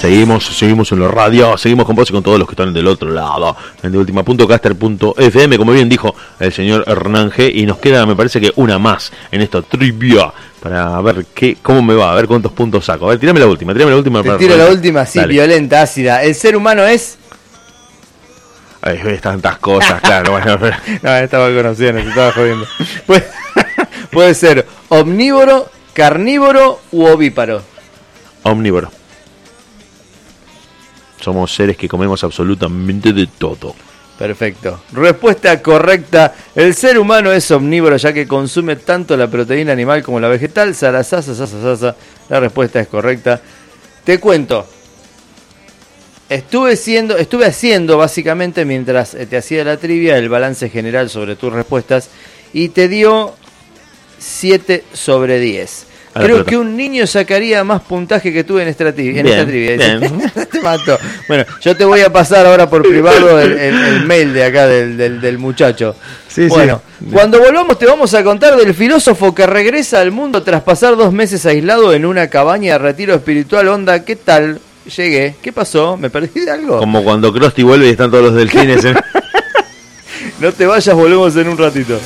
Seguimos, seguimos en los radios, seguimos con vos y con todos los que están del otro lado, en de ultima.caster.fm, como bien dijo el señor Hernán G. Y nos queda, me parece que una más en esta trivia para ver qué, cómo me va, a ver cuántos puntos saco. A ver, tirame la última, tirame la última. Te para- tiro la última, sí, Dale. violenta, ácida. El ser humano es. Ay, tantas cosas, claro. Bueno, *laughs* pero- No, estaba conociendo, se estaba jodiendo. Puede, *laughs* puede ser omnívoro, carnívoro u ovíparo. omnívoro. Somos seres que comemos absolutamente de todo. Perfecto. Respuesta correcta. El ser humano es omnívoro ya que consume tanto la proteína animal como la vegetal. Sarasasa, sasa, sasa. La respuesta es correcta. Te cuento. Estuve, siendo, estuve haciendo básicamente mientras eh, te hacía la trivia el balance general sobre tus respuestas y te dio 7 sobre 10. A la Creo que un niño sacaría más puntaje que tú en esta, en trivia. bien. *laughs* te mato. Bueno, yo te voy a pasar ahora por privado el, el- el mail de acá del, del- del muchacho. Sí, bueno, sí. cuando volvamos te vamos a contar del filósofo que regresa al mundo tras pasar dos meses aislado en una cabaña de retiro espiritual. Onda, ¿qué tal? Llegué. ¿Qué pasó? ¿Me perdí de algo? Como cuando Krusty vuelve y están todos los delfines. en- *laughs* No te vayas, volvemos en un ratito.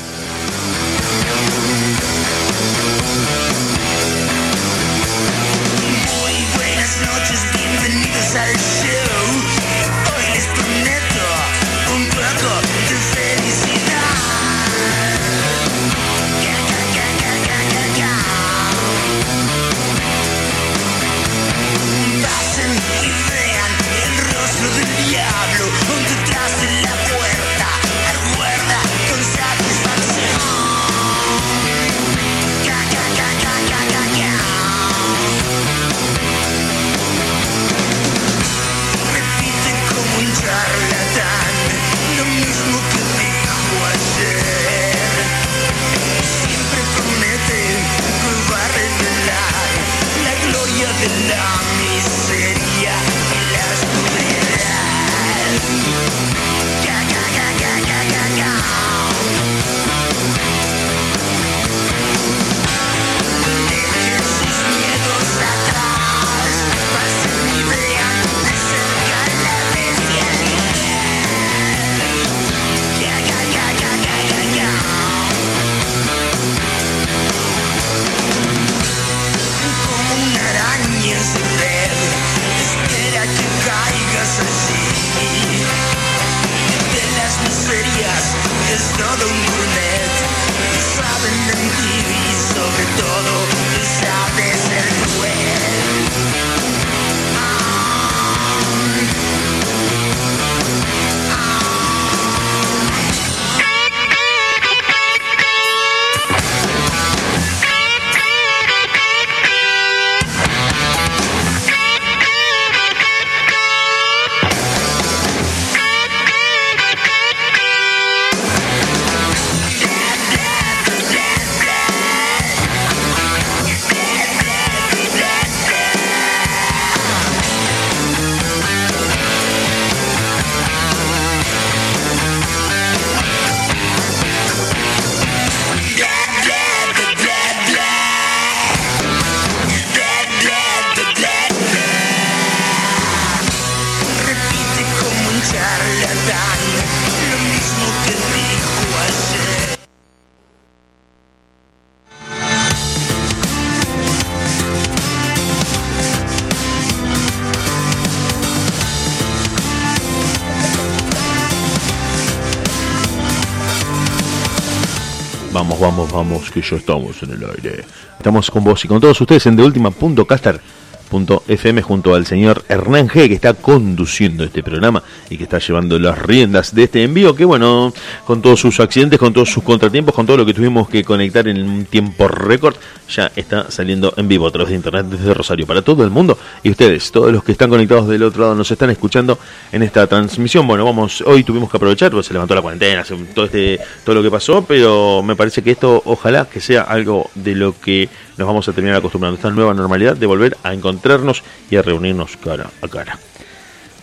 Vamos, que ya estamos en el aire. Estamos con vos y con todos ustedes en TheUltima.caster.fm junto al señor Hernán G, que está conduciendo este programa y que está llevando las riendas de este envío, que bueno, con todos sus accidentes, con todos sus contratiempos, con todo lo que tuvimos que conectar en un tiempo récord, ya está saliendo en vivo a través de internet desde Rosario para todo el mundo. Y ustedes, todos los que están conectados del otro lado, nos están escuchando en esta transmisión. Bueno, vamos, hoy tuvimos que aprovechar, pues se levantó la cuarentena, todo este, todo lo que pasó, pero me parece que esto, ojalá que sea algo de lo que nos vamos a terminar acostumbrando, esta nueva normalidad de volver a encontrarnos y a reunirnos cara a cara.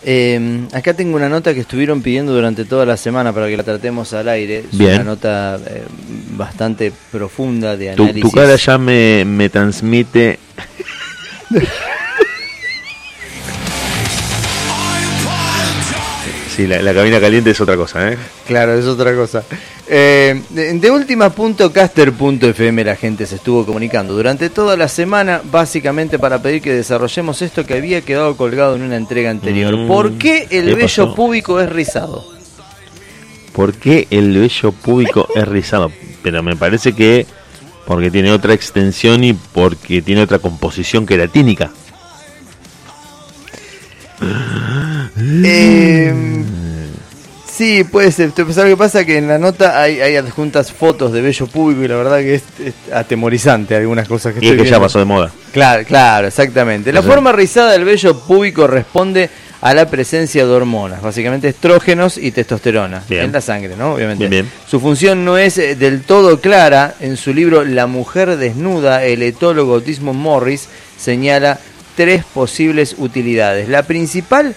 Eh, acá tengo una nota que estuvieron pidiendo durante toda la semana para que la tratemos al aire. Es Bien. una nota eh, bastante profunda de Tu, análisis. tu cara ya me, me transmite. *laughs* Sí, la, la cabina caliente es otra cosa, ¿eh? Claro, es otra cosa. Eh, de, de última.caster.fm la gente se estuvo comunicando durante toda la semana, básicamente para pedir que desarrollemos esto que había quedado colgado en una entrega anterior. Mm, ¿Por qué el ¿qué vello pasó? púbico es rizado? ¿Por qué el vello púbico *laughs* es rizado? Pero me parece que porque tiene otra extensión y porque tiene otra composición queratínica. Eh, sí, puede ser. Pero ¿sabes lo que pasa? Que en la nota hay, hay adjuntas fotos de vello público y la verdad que es, es atemorizante algunas cosas que Y es estoy que ya pasó de moda. Claro, claro, exactamente. La forma rizada del vello púbico responde a la presencia de hormonas, básicamente estrógenos y testosterona Bien. en la sangre, ¿no? Obviamente. Bien, bien. Su función no es eh, del todo clara. En su libro La mujer desnuda, el etólogo Desmond Morris señala tres posibles utilidades. La principal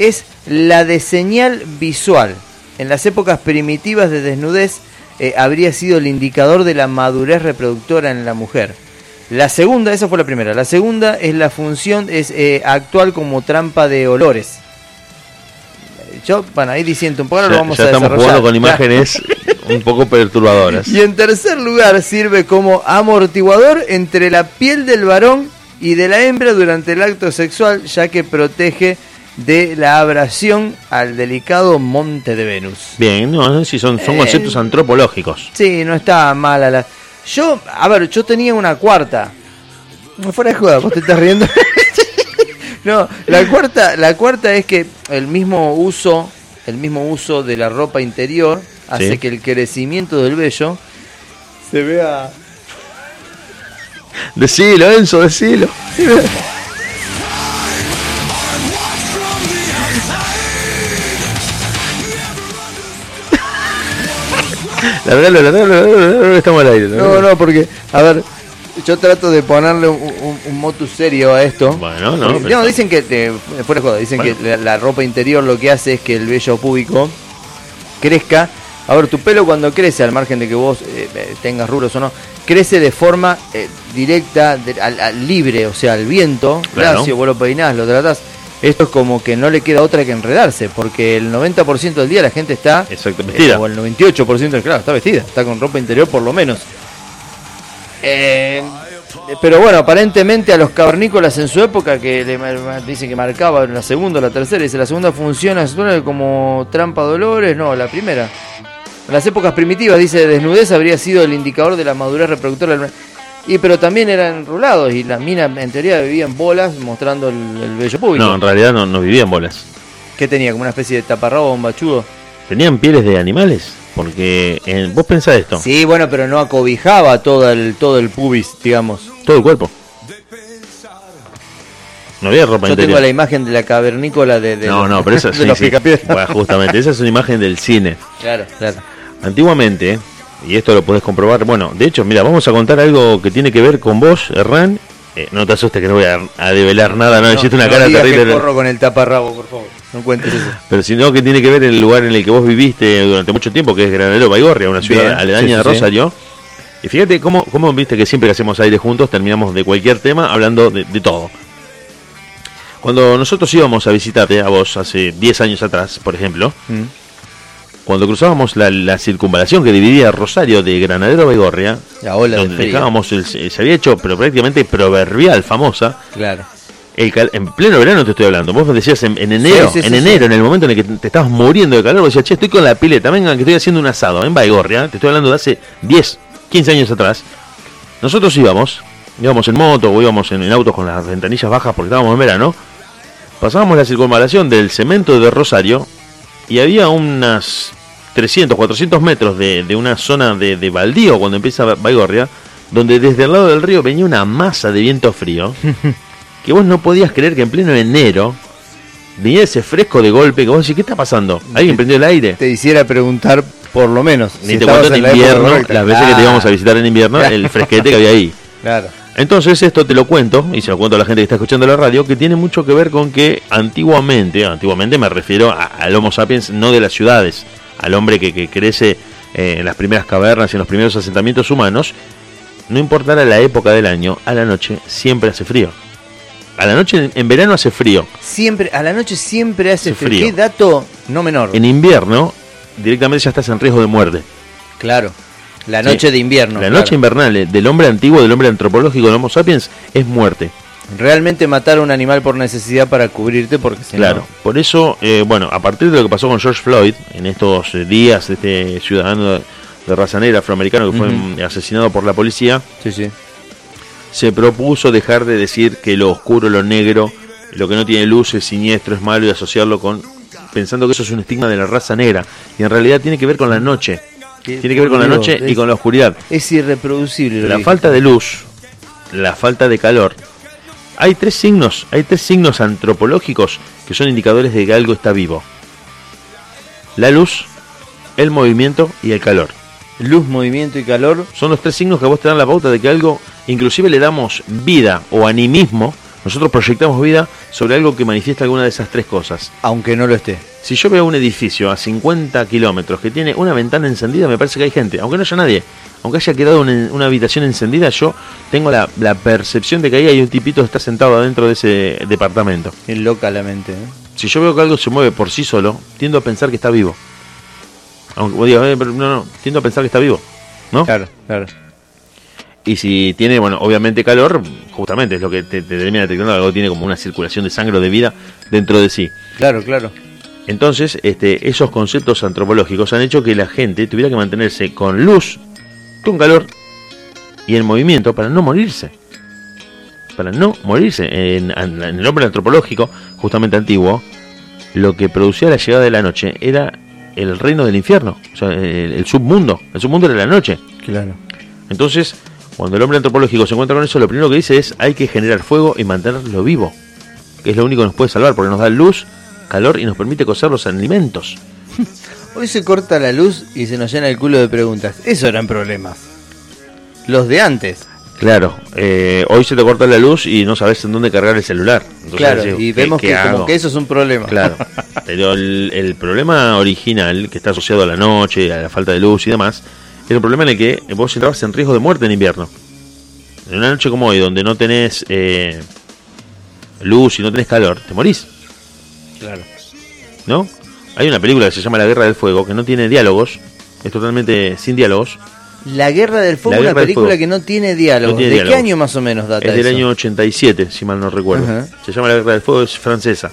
es la de señal visual. En las épocas primitivas de desnudez eh, habría sido el indicador de la madurez reproductora en la mujer. La segunda, esa fue la primera. La segunda es la función es eh, actual como trampa de olores. Yo, bueno, ahí diciendo un poco, ahora Ya, lo vamos ya a estamos jugando con *laughs* imágenes un poco perturbadoras. Y en tercer lugar sirve como amortiguador entre la piel del varón y de la hembra durante el acto sexual, ya que protege de la abrasión al delicado monte de Venus. Bien, no, no, sí, son, son Eh. conceptos antropológicos. Sí, no está mala la... Yo, a ver, yo tenía una cuarta. No fuera de joda, vos te estás riendo. *laughs* no, la cuarta, la cuarta es que el mismo uso, el mismo uso de la ropa interior hace Sí. que el crecimiento del vello se vea Decilo, Enzo, decilo. *laughs* Largalo, largalo, estamos al aire. No, no, porque, a ver, yo trato de ponerle un, un- un motus serio a esto. Bueno, no, Porque, pero- dicen que, eh, fuera de joda, dicen Bueno. que la, la ropa interior lo que hace es que el vello púbico crezca. A ver, tu pelo cuando crece, al margen de que vos eh, eh, tengas rulos o no, crece de forma eh, directa, de- al, al libre, o sea, al viento. Claro. Si vos lo peinás, lo tratás. Esto es como que no le queda otra que enredarse, porque el 90% del día la gente está Exacto, eh, vestida. o el 98%, claro, está vestida, está con ropa interior por lo menos. Eh, pero bueno, aparentemente a los cavernícolas en su época, que le dicen que marcaba la segunda o la tercera, dice la segunda funciona como trampa dolores, no, la primera. En las épocas primitivas, dice, desnudez habría sido el indicador de la madurez reproductora del... Y pero también eran enrulados y las minas en teoría vivían bolas mostrando el, el vello público. No, en realidad no, no vivían bolas. ¿Qué tenía? Como una especie de taparrabo bombachudo. Tenían pieles de animales. Porque en- vos pensás esto, Sí, bueno, pero no acobijaba todo el, todo el pubis, digamos. todo el cuerpo. No había ropa Yo tengo la imagen de la cavernícola de, de No, los- no, pero *laughs* esa de sí, los sí. Bueno, justamente, esa es una imagen del cine. *laughs* Claro, claro. Antiguamente, y esto lo podés comprobar, bueno, de hecho, mira, vamos a contar algo que tiene que ver con vos, Hernán. Eh, no te asustes que no voy a, a develar nada, no, hiciste una cara digas que terrible. corro con el taparrabo, por favor. No cuentes eso. *laughs* Pero sino que tiene que ver el lugar en el que vos viviste durante mucho tiempo, que es Granadero Baigorria, una ciudad Bien, aledaña sí, de sí, sí. Rosario. Y fíjate cómo, cómo viste que siempre que hacemos aire juntos terminamos de cualquier tema hablando de, de todo. Cuando nosotros íbamos a visitarte a vos hace 10 años atrás, por ejemplo, Mm. Cuando cruzábamos la, la circunvalación que dividía Rosario de Granadero a Baigorria, La ola de donde frío. dejábamos, el- se había hecho pero prácticamente proverbial, famosa, Claro. el cal- en pleno verano te estoy hablando. Vos decías en, en enero, Sí, sí, en sí, enero, en el momento en el que te estabas muriendo de calor, vos decías, che, estoy con la pileta, vengan que estoy haciendo un asado en Baigorria. Te estoy hablando de hace 10, 15 años atrás. Nosotros íbamos, íbamos en moto o íbamos en, en autos con las ventanillas bajas porque estábamos en verano. Pasábamos la circunvalación del cemento de Rosario y había unas 300, 400 metros de, de una zona de, de baldío cuando empieza Baigorria, donde desde el lado del río venía una masa de viento frío *laughs* que vos no podías creer que en pleno enero venía ese fresco de golpe que vos decís, ¿qué está pasando? ¿Alguien prendió el aire? Te hiciera preguntar, por lo menos. Ni si te cuento en invierno, las veces que te íbamos a visitar en invierno, el *laughs* fresquete que había ahí. Claro. Entonces esto te lo cuento, y se lo cuento a la gente que está escuchando la radio, que tiene mucho que ver con que antiguamente, antiguamente me refiero a- al Homo sapiens no de las ciudades, al hombre que, que crece eh, en las primeras cavernas y en los primeros asentamientos humanos, no importara la época del año, a la noche siempre hace frío. A la noche en, verano hace frío. Siempre, a la noche siempre hace Hace frío. frío. Qué dato no menor. En invierno directamente ya estás en riesgo de muerte. Claro. La Sí. noche de invierno. la claro. noche invernal eh, del hombre antiguo, del hombre antropológico, del Homo sapiens, es muerte. Realmente matar a un animal por necesidad para cubrirte porque si Claro, por eso, eh, bueno, a partir de lo que pasó con George Floyd en estos eh, días, este ciudadano de, de raza negra afroamericano que fue mm, asesinado por la policía, no. Sí, sí. se propuso dejar de decir que lo oscuro, lo negro, lo que no tiene luz es siniestro, es malo y asociarlo con pensando que eso es un estigma de la raza negra y en realidad tiene que ver con la noche, tiene que ver con la noche y con la oscuridad. Es irreproducible. La falta de luz, la falta de calor. Hay tres signos, hay tres signos antropológicos que son indicadores de que algo está vivo. La luz, el movimiento y el calor. Luz, movimiento y calor. Son los tres signos que a vos te dan la pauta de que algo, inclusive le damos vida o animismo, nosotros proyectamos vida sobre algo que manifiesta alguna de esas tres cosas. Aunque no lo esté. Si yo veo un edificio a 50 kilómetros que tiene una ventana encendida, me parece que hay gente, aunque no haya nadie. Aunque haya quedado una, una habitación encendida, yo tengo la, la percepción de que ahí hay un tipito que está sentado adentro de ese departamento. Es loca la mente. ¿eh? Si yo veo que algo se mueve por sí solo, tiendo a pensar que está vivo. Aunque digas, "Eh, no, no, tiendo a pensar que está vivo. ¿No? Claro, claro. Y si tiene, bueno, obviamente calor, justamente es lo que te, te termina detectando, algo tiene como una circulación de sangre o de vida dentro de sí. Claro, claro. Entonces, este, esos conceptos antropológicos han hecho que la gente tuviera que mantenerse con luz, con calor y en movimiento para no morirse. Para no morirse. En, en el hombre antropológico, justamente antiguo, lo que producía la llegada de la noche era el reino del infierno, o sea, el, el submundo. El submundo era la noche. Claro. Entonces, cuando el hombre antropológico se encuentra con eso, lo primero que dice es hay que generar fuego y mantenerlo vivo, que es lo único que nos puede salvar, porque nos da luz, calor y nos permite cocer los alimentos. *laughs* Hoy se corta la luz y se nos llena el culo de preguntas. Eso eran problemas. Los de antes. Claro, eh, hoy se te corta la luz y no sabes en dónde cargar el celular. Entonces claro, decís, y ¿qué- vemos que como que eso es un problema. Claro, *laughs* pero el, el problema original, que está asociado a la noche, a la falta de luz y demás, es un problema en el que vos entrabas en riesgo de muerte en invierno. En una noche como hoy, donde no tenés eh, luz y no tenés calor, te morís. Claro. ¿no? Hay una película que se llama La Guerra del Fuego, que no tiene diálogos, es totalmente sin diálogos. La Guerra del Fuego, La una película que no tiene diálogo. No tiene ¿De diálogo. qué año más o menos data Es del eso? año 87, si mal no recuerdo. Se llama La Guerra del Fuego, es francesa.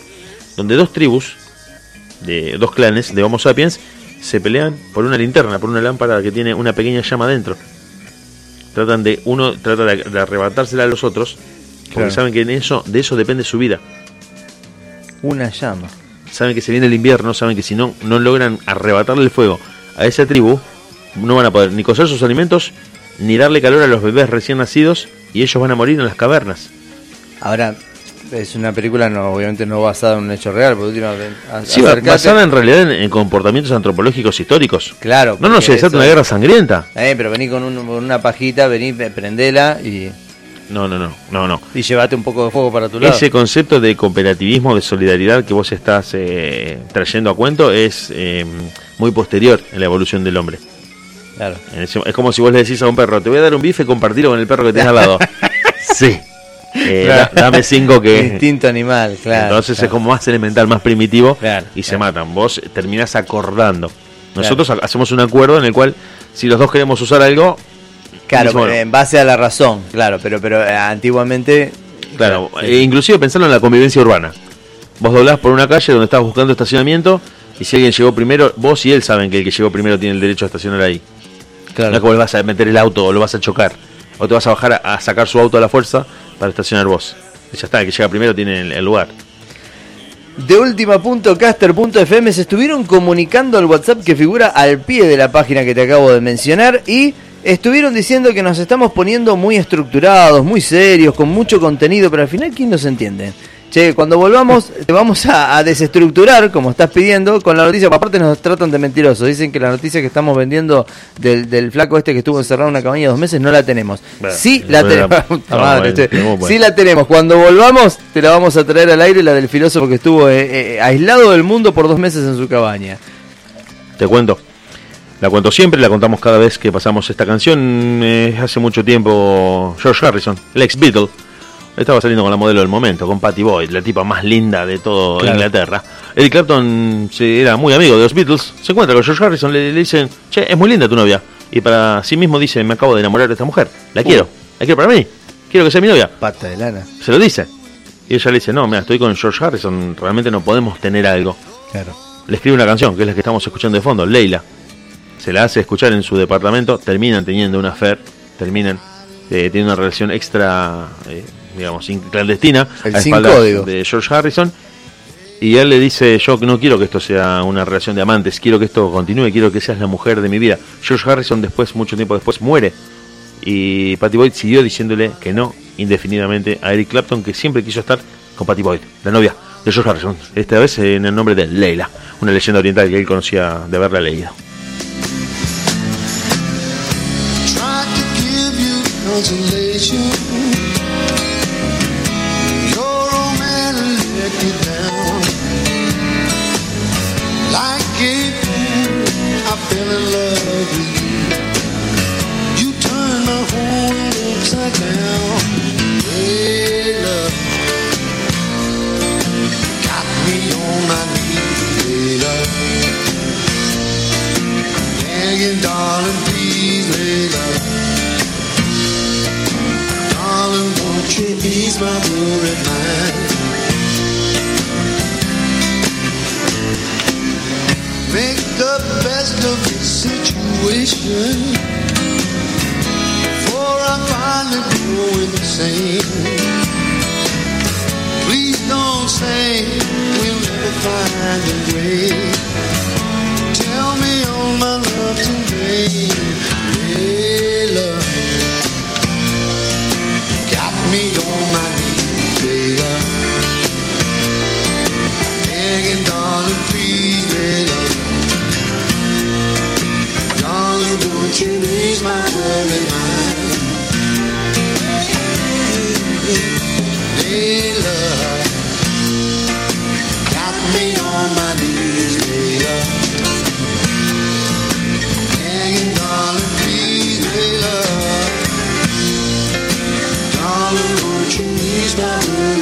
Donde dos tribus, de dos clanes de Homo sapiens, se pelean por una linterna, por una lámpara que tiene una pequeña llama dentro. Tratan de, uno trata de, de arrebatársela a los otros, porque Claro. saben que en eso, de eso depende su vida. Una llama. Saben que se viene el invierno, saben que si no, no logran arrebatarle el fuego a esa tribu, no van a poder ni cocer sus alimentos, ni darle calor a los bebés recién nacidos, y ellos van a morir en las cavernas. Ahora, es una película no obviamente no basada en un hecho real, por último, Sí, basada en realidad en, en comportamientos antropológicos históricos. Claro. No, no, se desata eso- una guerra sangrienta. Eh, pero vení con, un- con una pajita, vení, prendela y, No, no, no, no, no. y llevate un poco de fuego para tu lado. Ese concepto de cooperativismo, de solidaridad que vos estás eh, trayendo a cuento es eh, muy posterior en la evolución del hombre. Claro. Es como si vos le decís a un perro, te voy a dar un bife, compartilo con el perro que tenés al lado. *laughs* sí. Eh, Claro. da- dame cinco que... *laughs* Instinto animal, claro. Entonces es como más elemental, más primitivo Claro, y se matan. Vos terminás acordando. Nosotros ha- hacemos un acuerdo en el cual si los dos queremos usar algo, Claro, bueno, en base a la razón, claro, pero pero eh, antiguamente. Claro, sí. e inclusive pensando en la convivencia urbana. Vos doblás por una calle donde estás buscando estacionamiento y si alguien llegó primero, vos y él saben que el que llegó primero tiene el derecho a estacionar ahí. Claro. No es que vos le vas a meter el auto o lo vas a chocar. O te vas a bajar a, a sacar su auto a la fuerza para estacionar vos. Ya está, el que llega primero tiene el, el lugar. De última.caster.fm se estuvieron comunicando al WhatsApp que figura al pie de la página que te acabo de mencionar y estuvieron diciendo que nos estamos poniendo muy estructurados, muy serios, con mucho contenido, pero al final ¿quién nos entiende? Che, cuando volvamos, te vamos a, a desestructurar, como estás pidiendo, con la noticia. Aparte, nos tratan de mentirosos. Dicen que la noticia que estamos vendiendo del, del flaco este que estuvo encerrado en una cabaña dos meses no la tenemos. Sí, la tenemos. *laughs* Madre, che. bueno. Sí, la tenemos. Cuando volvamos, te la vamos a traer al aire, la del filósofo que estuvo eh, eh, aislado del mundo por dos meses en su cabaña. Te cuento. La cuento siempre, la contamos cada vez que pasamos esta canción. Eh, hace mucho tiempo, George Harrison, el ex Beatle, estaba saliendo con la modelo del momento, con Patty Boyd, la tipa más linda de todo Claro. Inglaterra. Eric Clapton se- era muy amigo de los Beatles. Se encuentra con George Harrison, le, le dicen, che, es muy linda tu novia. Y para sí mismo dice, me acabo de enamorar de esta mujer. La quiero, la quiero para mí. Quiero que sea mi novia. Pata de lana. Se lo dice. Y ella le dice, no, mira, estoy con George Harrison, realmente no podemos tener algo. Claro. Le escribe una canción, que es la que estamos escuchando de fondo, Leila. Se la hace escuchar en su departamento, terminan teniendo una affair, terminan eh, teniendo una relación extra, eh, digamos, in- clandestina, El a sin espaldas código. de George Harrison. Y él le dice, yo no quiero que esto sea una relación de amantes, quiero que esto continúe, quiero que seas la mujer de mi vida. George Harrison después, mucho tiempo después, muere. Y Patty Boyd siguió diciéndole que no indefinidamente a Eric Clapton, que siempre quiso estar con Patty Boyd, la novia de George Harrison. Esta vez en el nombre de Leila, una leyenda oriental que él conocía de haberla leído. Make the best of situation. Before I finally go insane. Please don't say we'll never find a way. Tell me all my love today. Hey, me on my knees, baby. Begging, darling, please, baby. Darling, won't you my worried mind? Hey, love. You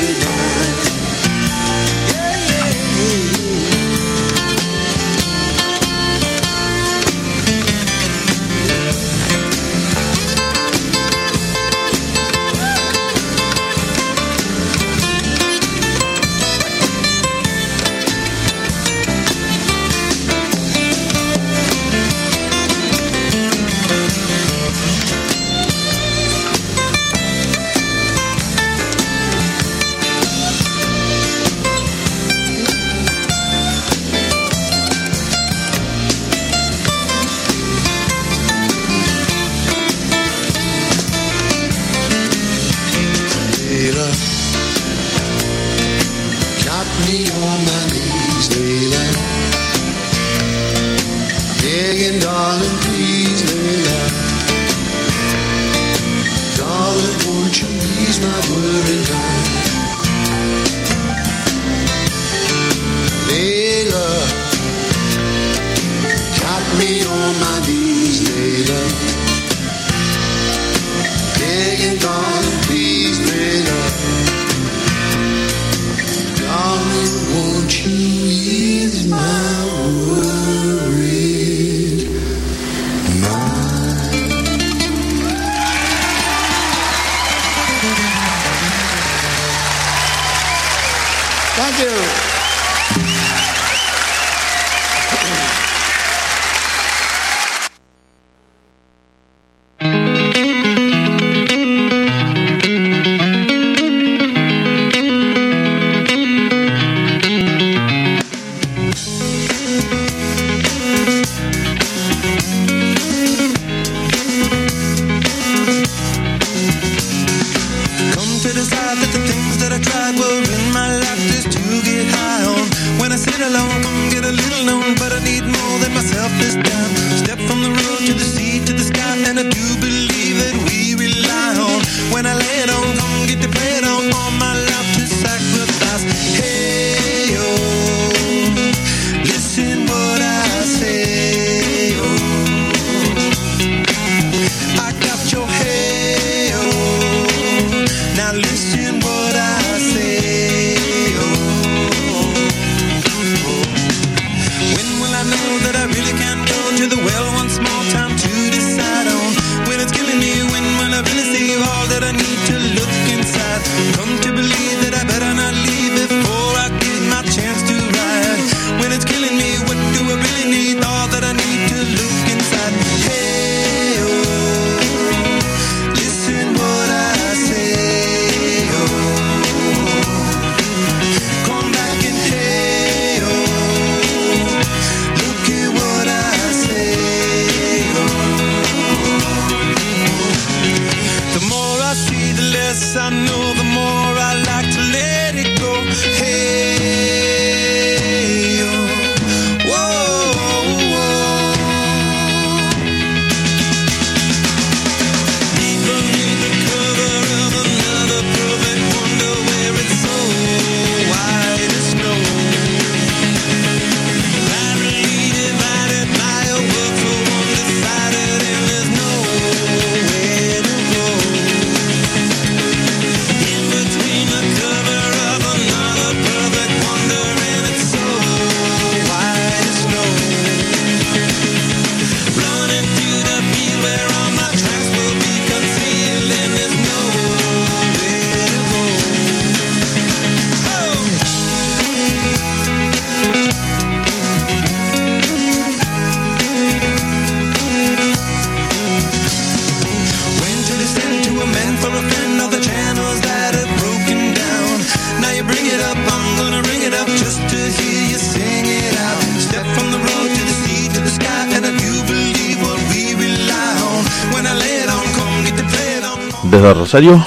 on. Desde Rosario,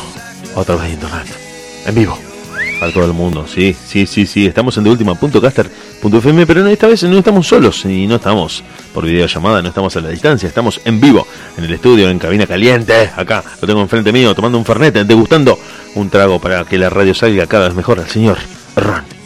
a través de internet. En vivo. Para todo el mundo. Sí, sí, sí, sí. Estamos en deultima.caster.fm, pero esta vez no estamos solos y no estamos por videollamada, no estamos a la distancia, estamos en vivo, en el estudio, en cabina caliente. Acá lo tengo enfrente mío, tomando un fernet, degustando un trago para que la radio salga cada vez mejor al señor Ron.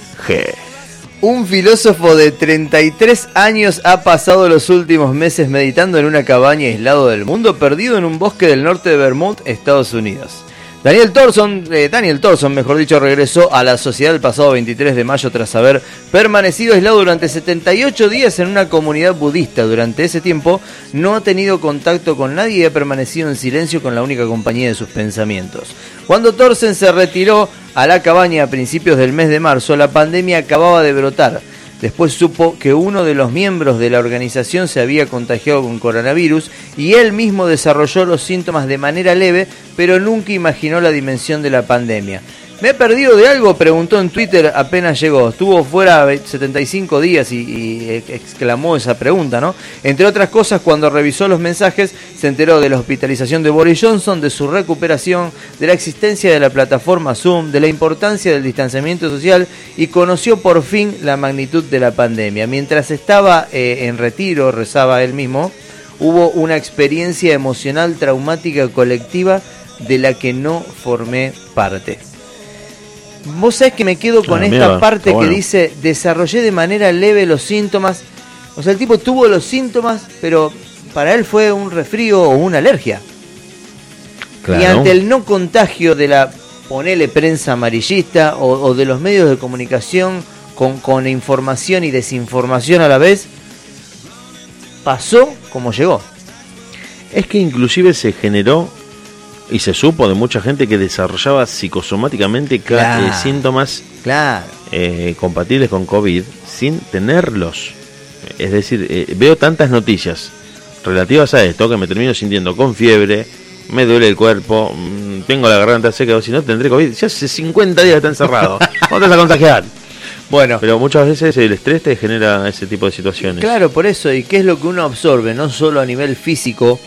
Un filósofo de 33 años ha pasado los últimos meses meditando en una cabaña aislado del mundo, perdido en un bosque del norte de Vermont, Estados Unidos. Daniel Thorson, eh, Daniel Thorson, mejor dicho, regresó a la sociedad el pasado 23 de mayo tras haber permanecido aislado durante 78 días en una comunidad budista. Durante ese tiempo no ha tenido contacto con nadie y ha permanecido en silencio con la única compañía de sus pensamientos. Cuando Thorson se retiró a la cabaña a principios del mes de marzo, la pandemia acababa de brotar. Después supo que uno de los miembros de la organización se había contagiado con coronavirus y él mismo desarrolló los síntomas de manera leve, pero nunca imaginó la dimensión de la pandemia. ¿Me he perdido de algo? Preguntó en Twitter apenas llegó. Estuvo fuera 75 días y, exclamó esa pregunta, ¿no? Entre otras cosas, cuando revisó los mensajes, se enteró de la hospitalización de Boris Johnson, de su recuperación, de la existencia de la plataforma Zoom, de la importancia del distanciamiento social y conoció por fin la magnitud de la pandemia. Mientras estaba eh, en retiro, rezaba él mismo, hubo una experiencia emocional traumática colectiva de la que no formé parte. Vos sabés que me quedo con Ah, esta mierda, parte bueno. que dice, desarrollé de manera leve los síntomas. O sea, el tipo tuvo los síntomas, pero para él fue un resfrío o una alergia. Y ante el no contagio de la, ponele prensa amarillista o, o de los medios de comunicación con, con información y desinformación a la vez, pasó como llegó. Es que inclusive se generó y se supo de mucha gente que desarrollaba psicosomáticamente ca- Claro. eh, síntomas Claro. eh, compatibles con COVID sin tenerlos. Es decir, eh, veo tantas noticias relativas a esto que me termino sintiendo con fiebre, me duele el cuerpo, mm, tengo la garganta seca, o si no tendré COVID. Ya hace 50 días está encerrado. ¿Cómo te vas a contagiar? *laughs* Bueno, Pero muchas veces el estrés te genera ese tipo de situaciones. Claro, por eso, y qué es lo que uno absorbe, no solo a nivel físico,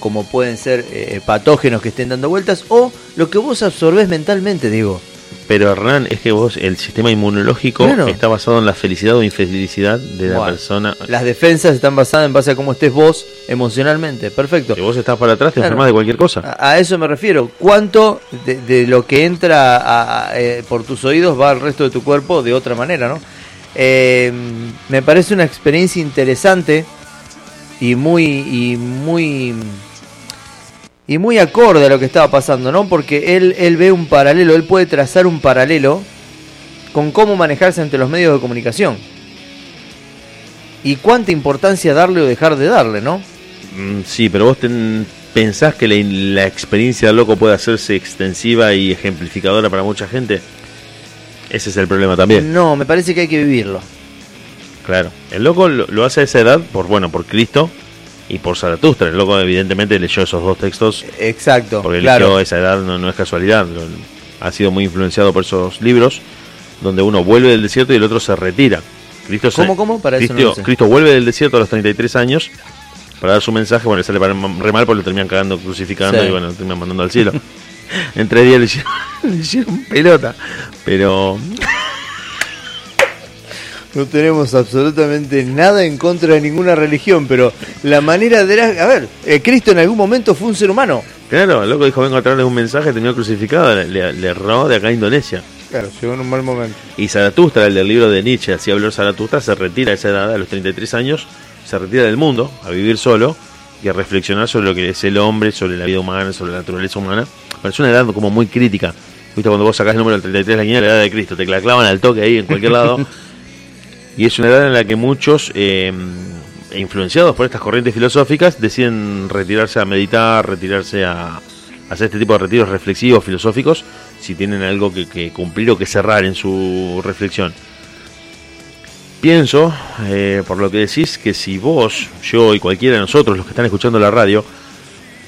como pueden ser eh, patógenos que estén dando vueltas, o lo que vos absorbés mentalmente, digo. Pero Hernán, es que vos, el sistema inmunológico Claro. está basado en la felicidad o infelicidad de la Bueno, persona. Las defensas están basadas en base a cómo estés vos emocionalmente. Perfecto. Si vos estás para atrás, te Claro. enfermas de cualquier cosa. A, a eso me refiero. ¿Cuánto de, de lo que entra a- a- eh, por tus oídos va al resto de tu cuerpo de otra manera, no? Eh, me parece una experiencia interesante y muy y muy y muy acorde a lo que estaba pasando, ¿no? Porque él él ve un paralelo, él puede trazar un paralelo con cómo manejarse ante los medios de comunicación. Y cuánta importancia darle o dejar de darle, ¿no? Mm, Sí, pero vos ten- pensás que la, la experiencia del loco puede hacerse extensiva y ejemplificadora para mucha gente. Ese es el problema también. No, me parece que hay que vivirlo. Claro. El loco lo, lo hace a esa edad por, bueno, por Cristo y por Zaratustra. El loco evidentemente leyó esos dos textos Exacto, porque claro. eligió esa edad, no, no es casualidad. Ha sido muy influenciado por esos libros donde uno vuelve del desierto y el otro se retira. Cristo se- ¿Cómo, cómo? Para eso Cristo, no lo sé. Cristo vuelve del desierto a los 33 años para dar su mensaje. Bueno, le sale para- re mal porque lo terminan cagando, crucificando Sí. y bueno, lo terminan mandando al cielo. *laughs* en tres días le hicieron, *laughs* le hicieron pelota. Pero No tenemos absolutamente nada en contra de ninguna religión, pero la manera de... la- A ver, eh, Cristo en algún momento fue un ser humano. Claro, el loco dijo, vengo a traerle un mensaje, terminó crucificado, le, le, de acá a Indonesia. Claro, llegó en un mal momento. Y Zaratustra, el del libro de Nietzsche, así habló Zaratustra, se retira a esa edad, a los 33 años, se retira del mundo, a vivir solo y a reflexionar sobre lo que es el hombre, sobre la vida humana, sobre la naturaleza humana. Pero es una edad como muy crítica. Viste, cuando vos sacás el número del 33 la guía, la edad de Cristo, te la clavan al toque ahí en cualquier lado. *laughs* y es una edad en la que muchos, eh, influenciados por estas corrientes filosóficas, deciden retirarse a meditar, retirarse a, hacer este tipo de retiros reflexivos, filosóficos, si tienen algo que, que cumplir o que cerrar en su reflexión. Pienso, eh, por lo que decís, que si vos, yo y cualquiera de nosotros, los que están escuchando la radio,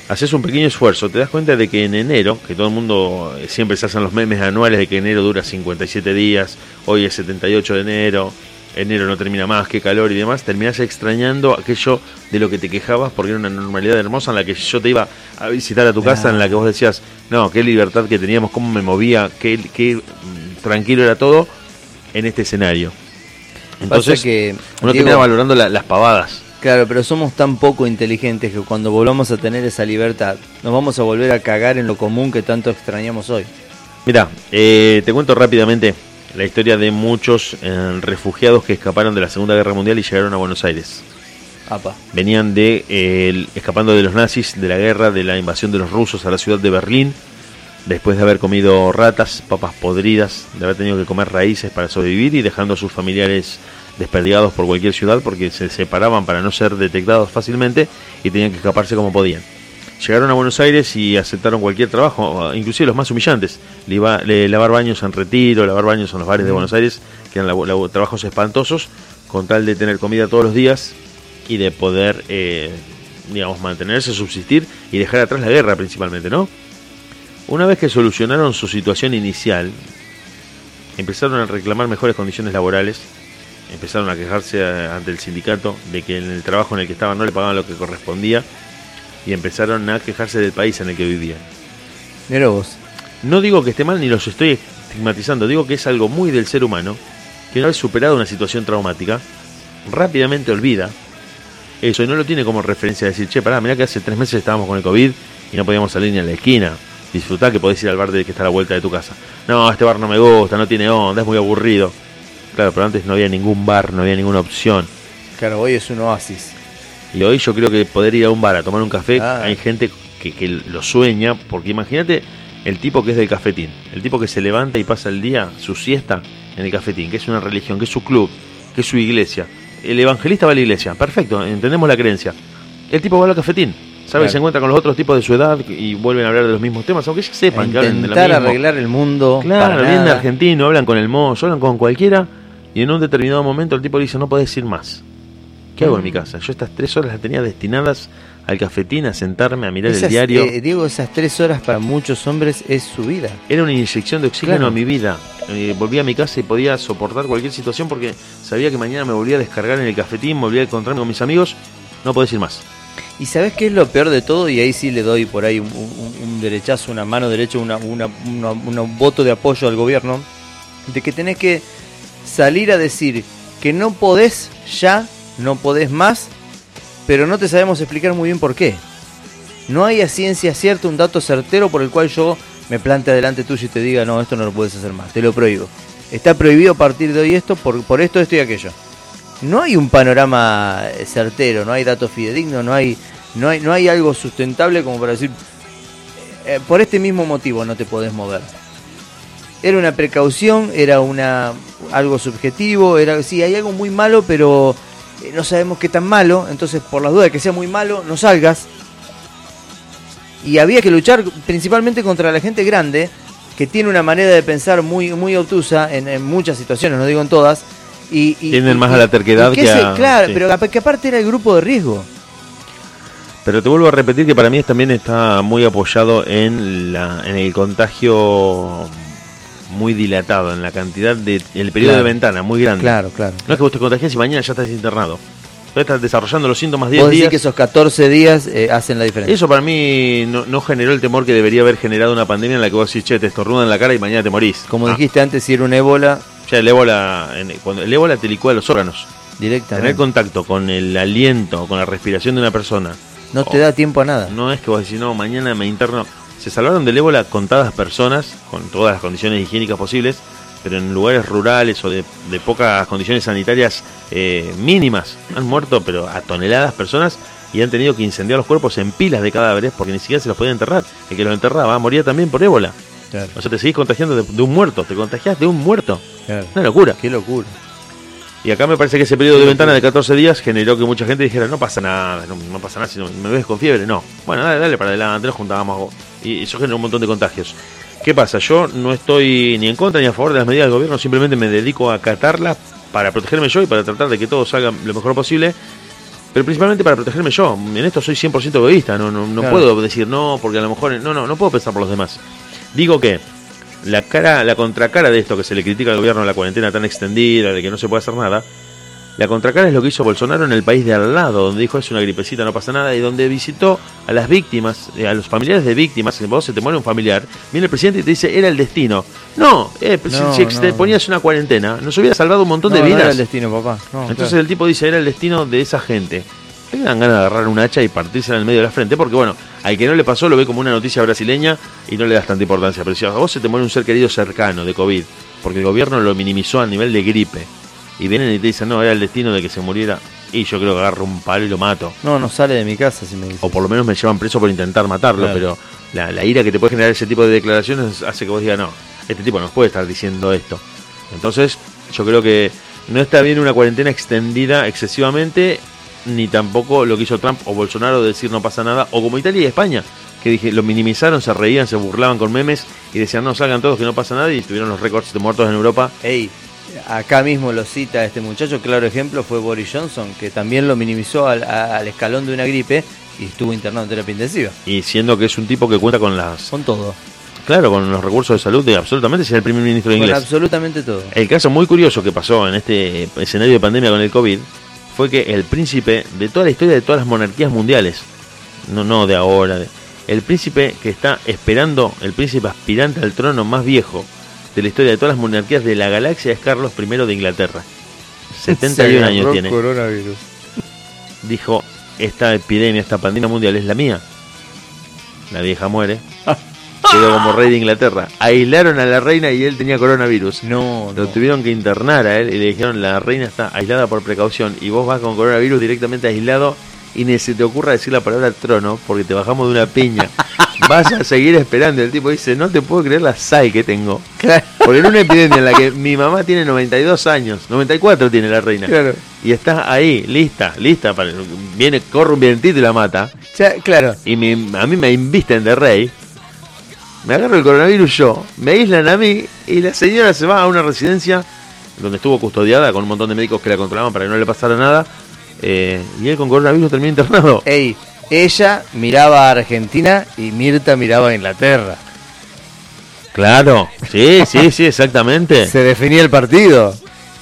haces un pequeño esfuerzo, te das cuenta de que en enero, que todo el mundo eh, siempre se hacen los memes anuales de que enero dura 57 días, hoy es 78 de enero, enero no termina más, qué calor y demás, terminás extrañando aquello de lo que te quejabas porque era una normalidad hermosa en la que yo te iba a visitar a tu casa, en la que vos decías, no, qué libertad que teníamos, cómo me movía, qué, qué mm, tranquilo era todo en este escenario. Entonces, Pasa que, uno Diego, termina valorando la- las pavadas. Claro, pero somos tan poco inteligentes que cuando volvamos a tener esa libertad, nos vamos a volver a cagar en lo común que tanto extrañamos hoy. Mira, eh, te cuento rápidamente la historia de muchos eh, refugiados que escaparon de la Segunda Guerra Mundial y llegaron a Buenos Aires. Apa. Venían de eh, el- escapando de los nazis, de la guerra, de la invasión de los rusos a la ciudad de Berlín, después de haber comido ratas, papas podridas, de haber tenido que comer raíces para sobrevivir y dejando a sus familiares desperdigados por cualquier ciudad porque se separaban para no ser detectados fácilmente y tenían que escaparse como podían. Llegaron a Buenos Aires y aceptaron cualquier trabajo, inclusive los más humillantes, le- lavar baños en retiro, lavar baños en los bares de Buenos Aires, que eran trabajos espantosos, con tal de tener comida todos los días y de poder, eh, digamos, mantenerse, subsistir y dejar atrás la guerra principalmente, ¿no? Una vez que solucionaron su situación inicial, empezaron a reclamar mejores condiciones laborales, empezaron a quejarse eh, ante el sindicato de que en el trabajo en el que estaban no le pagaban lo que correspondía y empezaron a quejarse del país en el que vivían. Mira vos. No digo que esté mal ni los estoy estigmatizando, digo que es algo muy del ser humano que una vez superado una situación traumática, rápidamente olvida eso y no lo tiene como referencia decir, che, pará, mirá que hace tres meses estábamos con el COVID y no podíamos salir ni a la esquina. Disfrutá que podés ir al bar de que está a la vuelta de tu casa. No, este bar no me gusta, no tiene onda, es muy aburrido. Claro, pero antes no había ningún bar, no había ninguna opción. Claro, hoy es un oasis. Y hoy yo creo que poder ir a un bar a tomar un café, Ah. hay gente que, que lo sueña, porque imagínate el tipo que es del cafetín, el tipo que se levanta y pasa el día, su siesta, en el cafetín, que es una religión, que es su club, que es su iglesia. El evangelista va a la iglesia, perfecto, entendemos la creencia. El tipo va al cafetín, ¿sabe? Claro. Se encuentra con los otros tipos de su edad y vuelven a hablar de los mismos temas, aunque ya sepan que hablan de mismo. arreglar el mundo. Claro, vienen de argentino, hablan con el mozo, hablan con cualquiera, y en un determinado momento el tipo le dice, no podés ir más. ¿Qué hago en mi casa? Yo estas tres horas las tenía destinadas al cafetín, a sentarme, a mirar Esas, el diario. eh, Diego, esas tres horas para muchos hombres es su vida. Era una inyección de oxígeno Claro. a mi vida. Eh, volví a mi casa y podía soportar cualquier situación porque sabía que mañana me volvía a descargar en el cafetín, volvía a encontrarme con mis amigos. No podés ir más. Y sabes qué es lo peor de todo, y ahí sí le doy por ahí un, un- un derechazo, una mano derecha, una, una- una- una- un voto de apoyo al gobierno, de que tenés que salir a decir que no podés ya, no podés más, pero no te sabemos explicar muy bien por qué. No hay a ciencia cierta un dato certero por el cual yo me plante adelante tuyo y te diga, no, esto no lo puedes hacer más, te lo prohíbo. Está prohibido a partir de hoy esto por, por esto, esto y aquello. No hay un panorama eh, certero, no hay datos fidedignos, no hay, no hay, no hay algo sustentable como para decir, eh, por este mismo motivo no te podés mover. Era una precaución, era una algo subjetivo, era sí, hay algo muy malo, pero eh, no sabemos qué tan malo, entonces por las dudas de que sea muy malo, no salgas. Y había que luchar principalmente contra la gente grande, que tiene una manera de pensar muy, muy obtusa en, en muchas situaciones, no digo en todas. Y, y- Tienden y- más a la terquedad que se- a- Claro, sí. pero que aparte era el grupo de riesgo. Pero te vuelvo a repetir que para mí también está muy apoyado en, la, en el contagio muy dilatado, en la cantidad de. el periodo Claro. de ventana muy grande. Claro, claro. No es que vos te contagias y mañana ya estás internado. Vos estás desarrollando los síntomas 10 Vos decís días. que esos 14 días eh, hacen la diferencia. Eso para mí no, no generó el temor que debería haber generado una pandemia en la que vos decís, che, te estornudan en la cara y mañana te morís. Como Ah, dijiste antes, si era un ébola, Ya el ébola, en- cuando el ébola te licúa los órganos. directamente. Tener contacto con el aliento, con la respiración de una persona. No te da tiempo a nada. No es que vos decís, no, mañana me interno. Se salvaron del ébola contadas personas, con todas las condiciones higiénicas posibles, pero en lugares rurales o de, de pocas condiciones sanitarias eh, mínimas. Han muerto, pero a toneladas personas y han tenido que incendiar los cuerpos en pilas de cadáveres porque ni siquiera se los podían enterrar. El que los enterraba moría también por ébola. Claro, O sea, te seguís contagiando de, de un muerto, te contagiás de un muerto. claro. Una locura. Qué locura. Y acá me parece que ese periodo de ventana de 14 días generó que mucha gente dijera, no pasa nada, no, no pasa nada si no- me ves con fiebre. No, bueno, dale, dale para adelante, nos juntábamos. Y eso generó un montón de contagios. ¿Qué pasa? Yo no estoy ni en contra ni a favor de las medidas del gobierno, simplemente me dedico a acatarlas para protegerme yo y para tratar de que todo salga lo mejor posible. Pero principalmente para protegerme yo. En esto soy 100% egoísta. No, no, no Claro. puedo decir no, porque a lo mejor. No, no, no puedo pensar por los demás. Digo que la cara, la contracara de esto que se le critica al gobierno, la cuarentena tan extendida, de que no se puede hacer nada, la contracara es lo que hizo Bolsonaro en el país de al lado, donde dijo es una gripecita, no pasa nada, y donde visitó a las víctimas, eh, a los familiares de víctimas, si vos se te muere un familiar, viene el presidente y te dice, era el destino. No, eh, si- No, si ex- te ponías una cuarentena, nos hubiera salvado un montón No, de no vidas. era el destino, papá. Entonces claro. el tipo dice, era el destino de esa gente. Le dan ganas de agarrar un hacha y partirse en el medio de la frente, porque bueno, al que no le pasó lo ve como una noticia brasileña y no le das tanta importancia. Pero si a vos se te muere un ser querido cercano de COVID, porque el gobierno lo minimizó a nivel de gripe, y vienen y te dicen, no, era el destino de que se muriera, y yo creo que agarro un palo y lo mato. No, no sale de mi casa si me dice. O por lo menos me llevan preso por intentar matarlo, Claro. pero la, la ira que te puede generar ese tipo de declaraciones hace que vos digas, no, este tipo no puede estar diciendo esto. Entonces, yo creo que no está bien una cuarentena extendida excesivamente, ni tampoco lo que hizo Trump o Bolsonaro de decir no pasa nada, o como Italia y España, que dije, lo minimizaron, se reían, se burlaban con memes y decían no salgan todos que no pasa nada y tuvieron los récords de muertos en Europa. Ey, acá mismo lo cita este muchacho, claro ejemplo fue Boris Johnson, que también lo minimizó al, a- al escalón de una gripe y estuvo internado en terapia intensiva. Y siendo que es un tipo que cuenta con las, Con todo, claro, con los recursos de salud de absolutamente ser el primer ministro con inglés. absolutamente todo. El caso muy curioso que pasó en este escenario de pandemia con el COVID fue que el príncipe de toda la historia de todas las monarquías mundiales, no, no de ahora, de- el príncipe que está esperando, el príncipe aspirante al trono más viejo de la historia de todas las monarquías de la galaxia es Carlos I de Inglaterra. *laughs* 71 años tiene. Coronavirus. Dijo, esta epidemia, esta pandemia mundial es la mía. La vieja muere. *laughs* Quedó como rey de Inglaterra. Aislaron a la reina y él tenía coronavirus. No, Lo no. tuvieron que internar a él y le dijeron la reina está aislada por precaución y vos vas con coronavirus directamente aislado y ni se te ocurra decir la palabra trono porque te bajamos de una piña. *laughs* Vas a seguir esperando. El tipo dice, no te puedo creer la SAI que tengo. Claro. Porque en una epidemia en la que mi mamá tiene 92 años, 94 tiene la reina. Claro. Y estás ahí, lista, lista. Para, viene, corre un vientito y la mata. Ya, claro. Y me- a mí me invisten de rey. Me agarro el coronavirus yo, me aíslan a mí y la señora se va a una residencia donde estuvo custodiada con un montón de médicos que la controlaban para que no le pasara nada. Eh, y él con coronavirus terminó internado. *laughs* Ey, ella miraba a Argentina y Mirta miraba a Inglaterra. Claro, sí, sí, *laughs* sí, exactamente. Se definía el partido.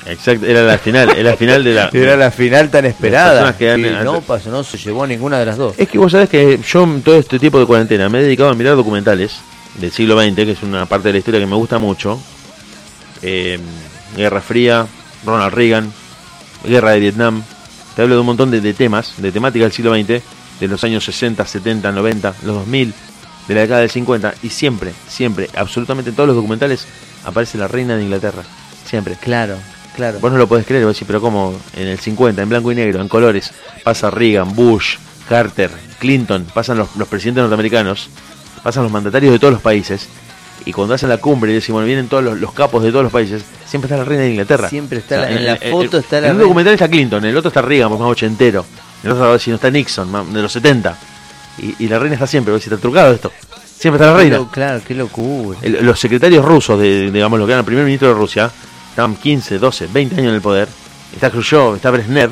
Exacto, era la final, era la final de la. *laughs* Era la final tan esperada. personas que han- y han- no pasó, no se llevó ninguna de las dos. Es que vos sabés que yo en todo este tiempo de cuarentena me he dedicado a mirar documentales del siglo XX, que es una parte de la historia que me gusta mucho. Eh, Guerra Fría, Ronald Reagan, Guerra de Vietnam. Te hablo de un montón de, de temas, de temática del siglo XX, de los años 60, 70, 90, los 2000, de la década del 50. Y siempre, siempre, absolutamente en todos los documentales aparece la reina de Inglaterra. Siempre. Claro, claro. Vos no lo podés creer, vos decís, pero como en el 50, en blanco y negro, en colores, pasa Reagan, Bush, Carter, Clinton, pasan los, los presidentes norteamericanos, pasan los mandatarios de todos los países, y cuando hacen la cumbre y bueno, vienen todos los, los capos de todos los países, siempre está la reina de Inglaterra. Siempre está la- en la foto está la En un reina. documental está Clinton, en el otro está Reagan, más ochentero, en el otro si no está Nixon, más de los 70, y, y la reina está siempre, decís, está trucado esto, siempre está la reina. lo- claro, qué locura. El- los secretarios rusos, de, digamos, lo que era el primer ministro de Rusia, estaban 15, 12, 20 años en el poder. Está Khrushchev, está Brezhnev.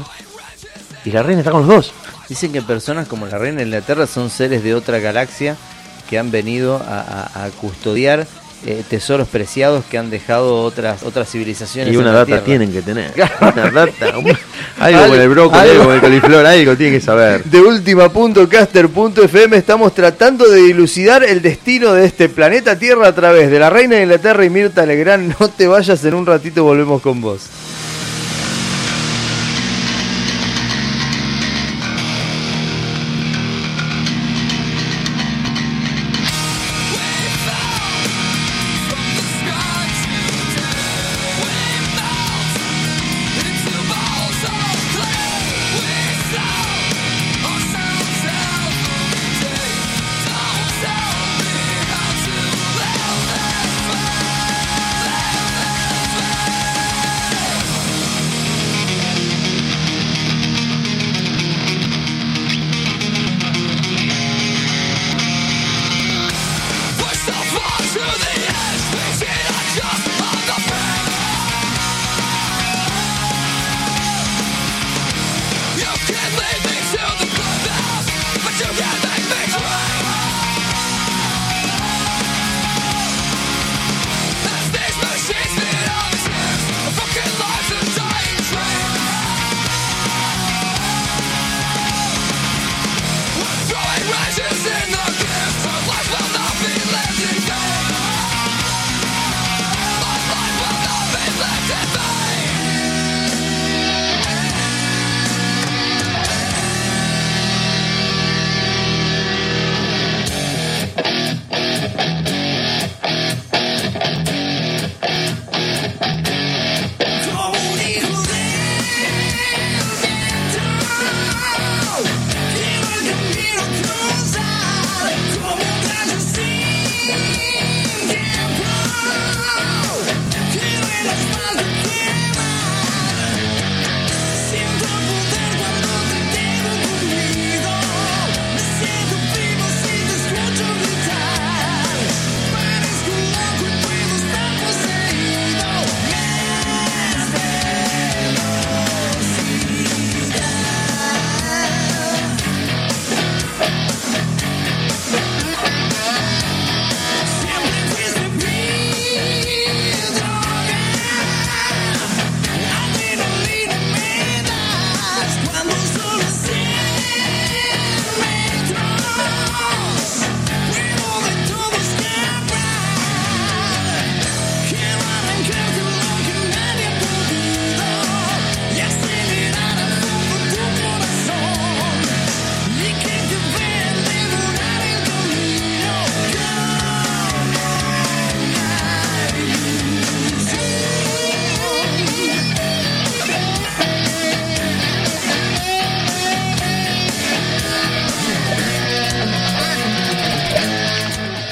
Y la reina está con los dos. Dicen que personas como la reina de Inglaterra son seres de otra galaxia que han venido a, a- a custodiar eh, tesoros preciados que han dejado otras otras civilizaciones. Y en una la data Tierra. tienen que tener. *laughs* Una data. un- algo con el Algo- brócoli, algo- algo con el coliflor, algo tiene que saber. De última.caster.fm estamos tratando de dilucidar el destino de este planeta Tierra a través de la Reina de Inglaterra y Mirta Legrand. No te vayas, en un ratito volvemos con vos.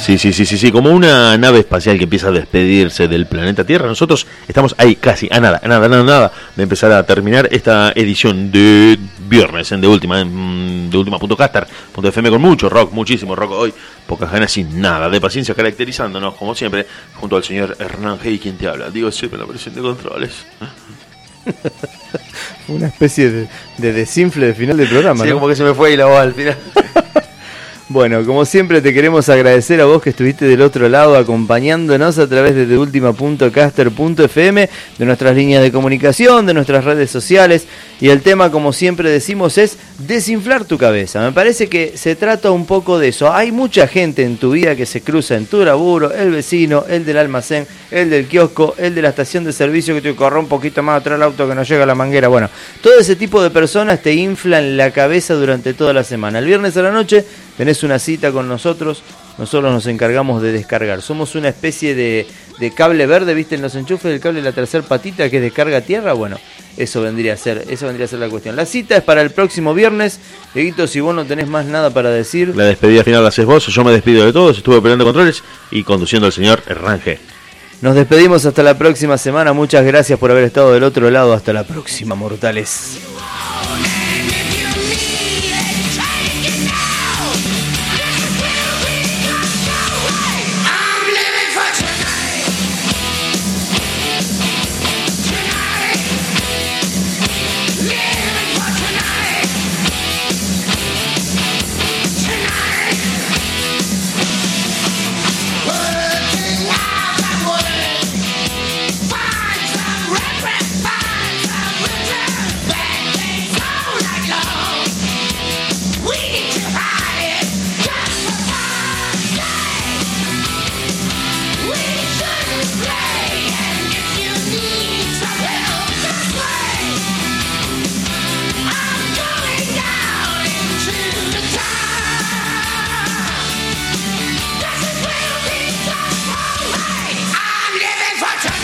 Sí, sí, sí, sí, sí, como una nave espacial que empieza a despedirse del planeta Tierra. Nosotros estamos ahí casi, a nada, a nada, a nada, a nada de empezar a terminar esta edición de viernes en de última, en de última.caster.fm con mucho rock, muchísimo rock hoy, pocas ganas sin nada de paciencia, caracterizándonos como siempre junto al señor Hernán Hey, quien te habla. Digo siempre la presión de controles. *laughs* Una especie de, de desinfle de final del programa. Sí, ¿no? como que se me fue y la voz al final. *laughs* Bueno, como siempre te queremos agradecer a vos que estuviste del otro lado acompañándonos a través de deultima.caster.fm, de nuestras líneas de comunicación, de nuestras redes sociales. Y el tema, como siempre decimos, es desinflar tu cabeza. Me parece que se trata un poco de eso. Hay mucha gente en tu vida que se cruza en tu laburo, el vecino, el del almacén, el del kiosco, el de la estación de servicio que te corre un poquito más atrás del auto que no llega a la manguera. Bueno, todo ese tipo de personas te inflan la cabeza durante toda la semana. El viernes a la noche tenés una cita con nosotros, nosotros nos encargamos de descargar. Somos una especie de, de cable verde, ¿viste? En los enchufes del cable de la tercera patita que descarga tierra. Bueno, eso vendría a ser, eso vendría a ser la cuestión. La cita es para el próximo viernes. Dieguito, si vos no tenés más nada para decir, La despedida final la haces vos, yo me despido de todos, estuve operando controles y conduciendo al señor Herranje. nos despedimos hasta la próxima semana. Muchas gracias por haber estado del otro lado. Hasta la próxima, mortales.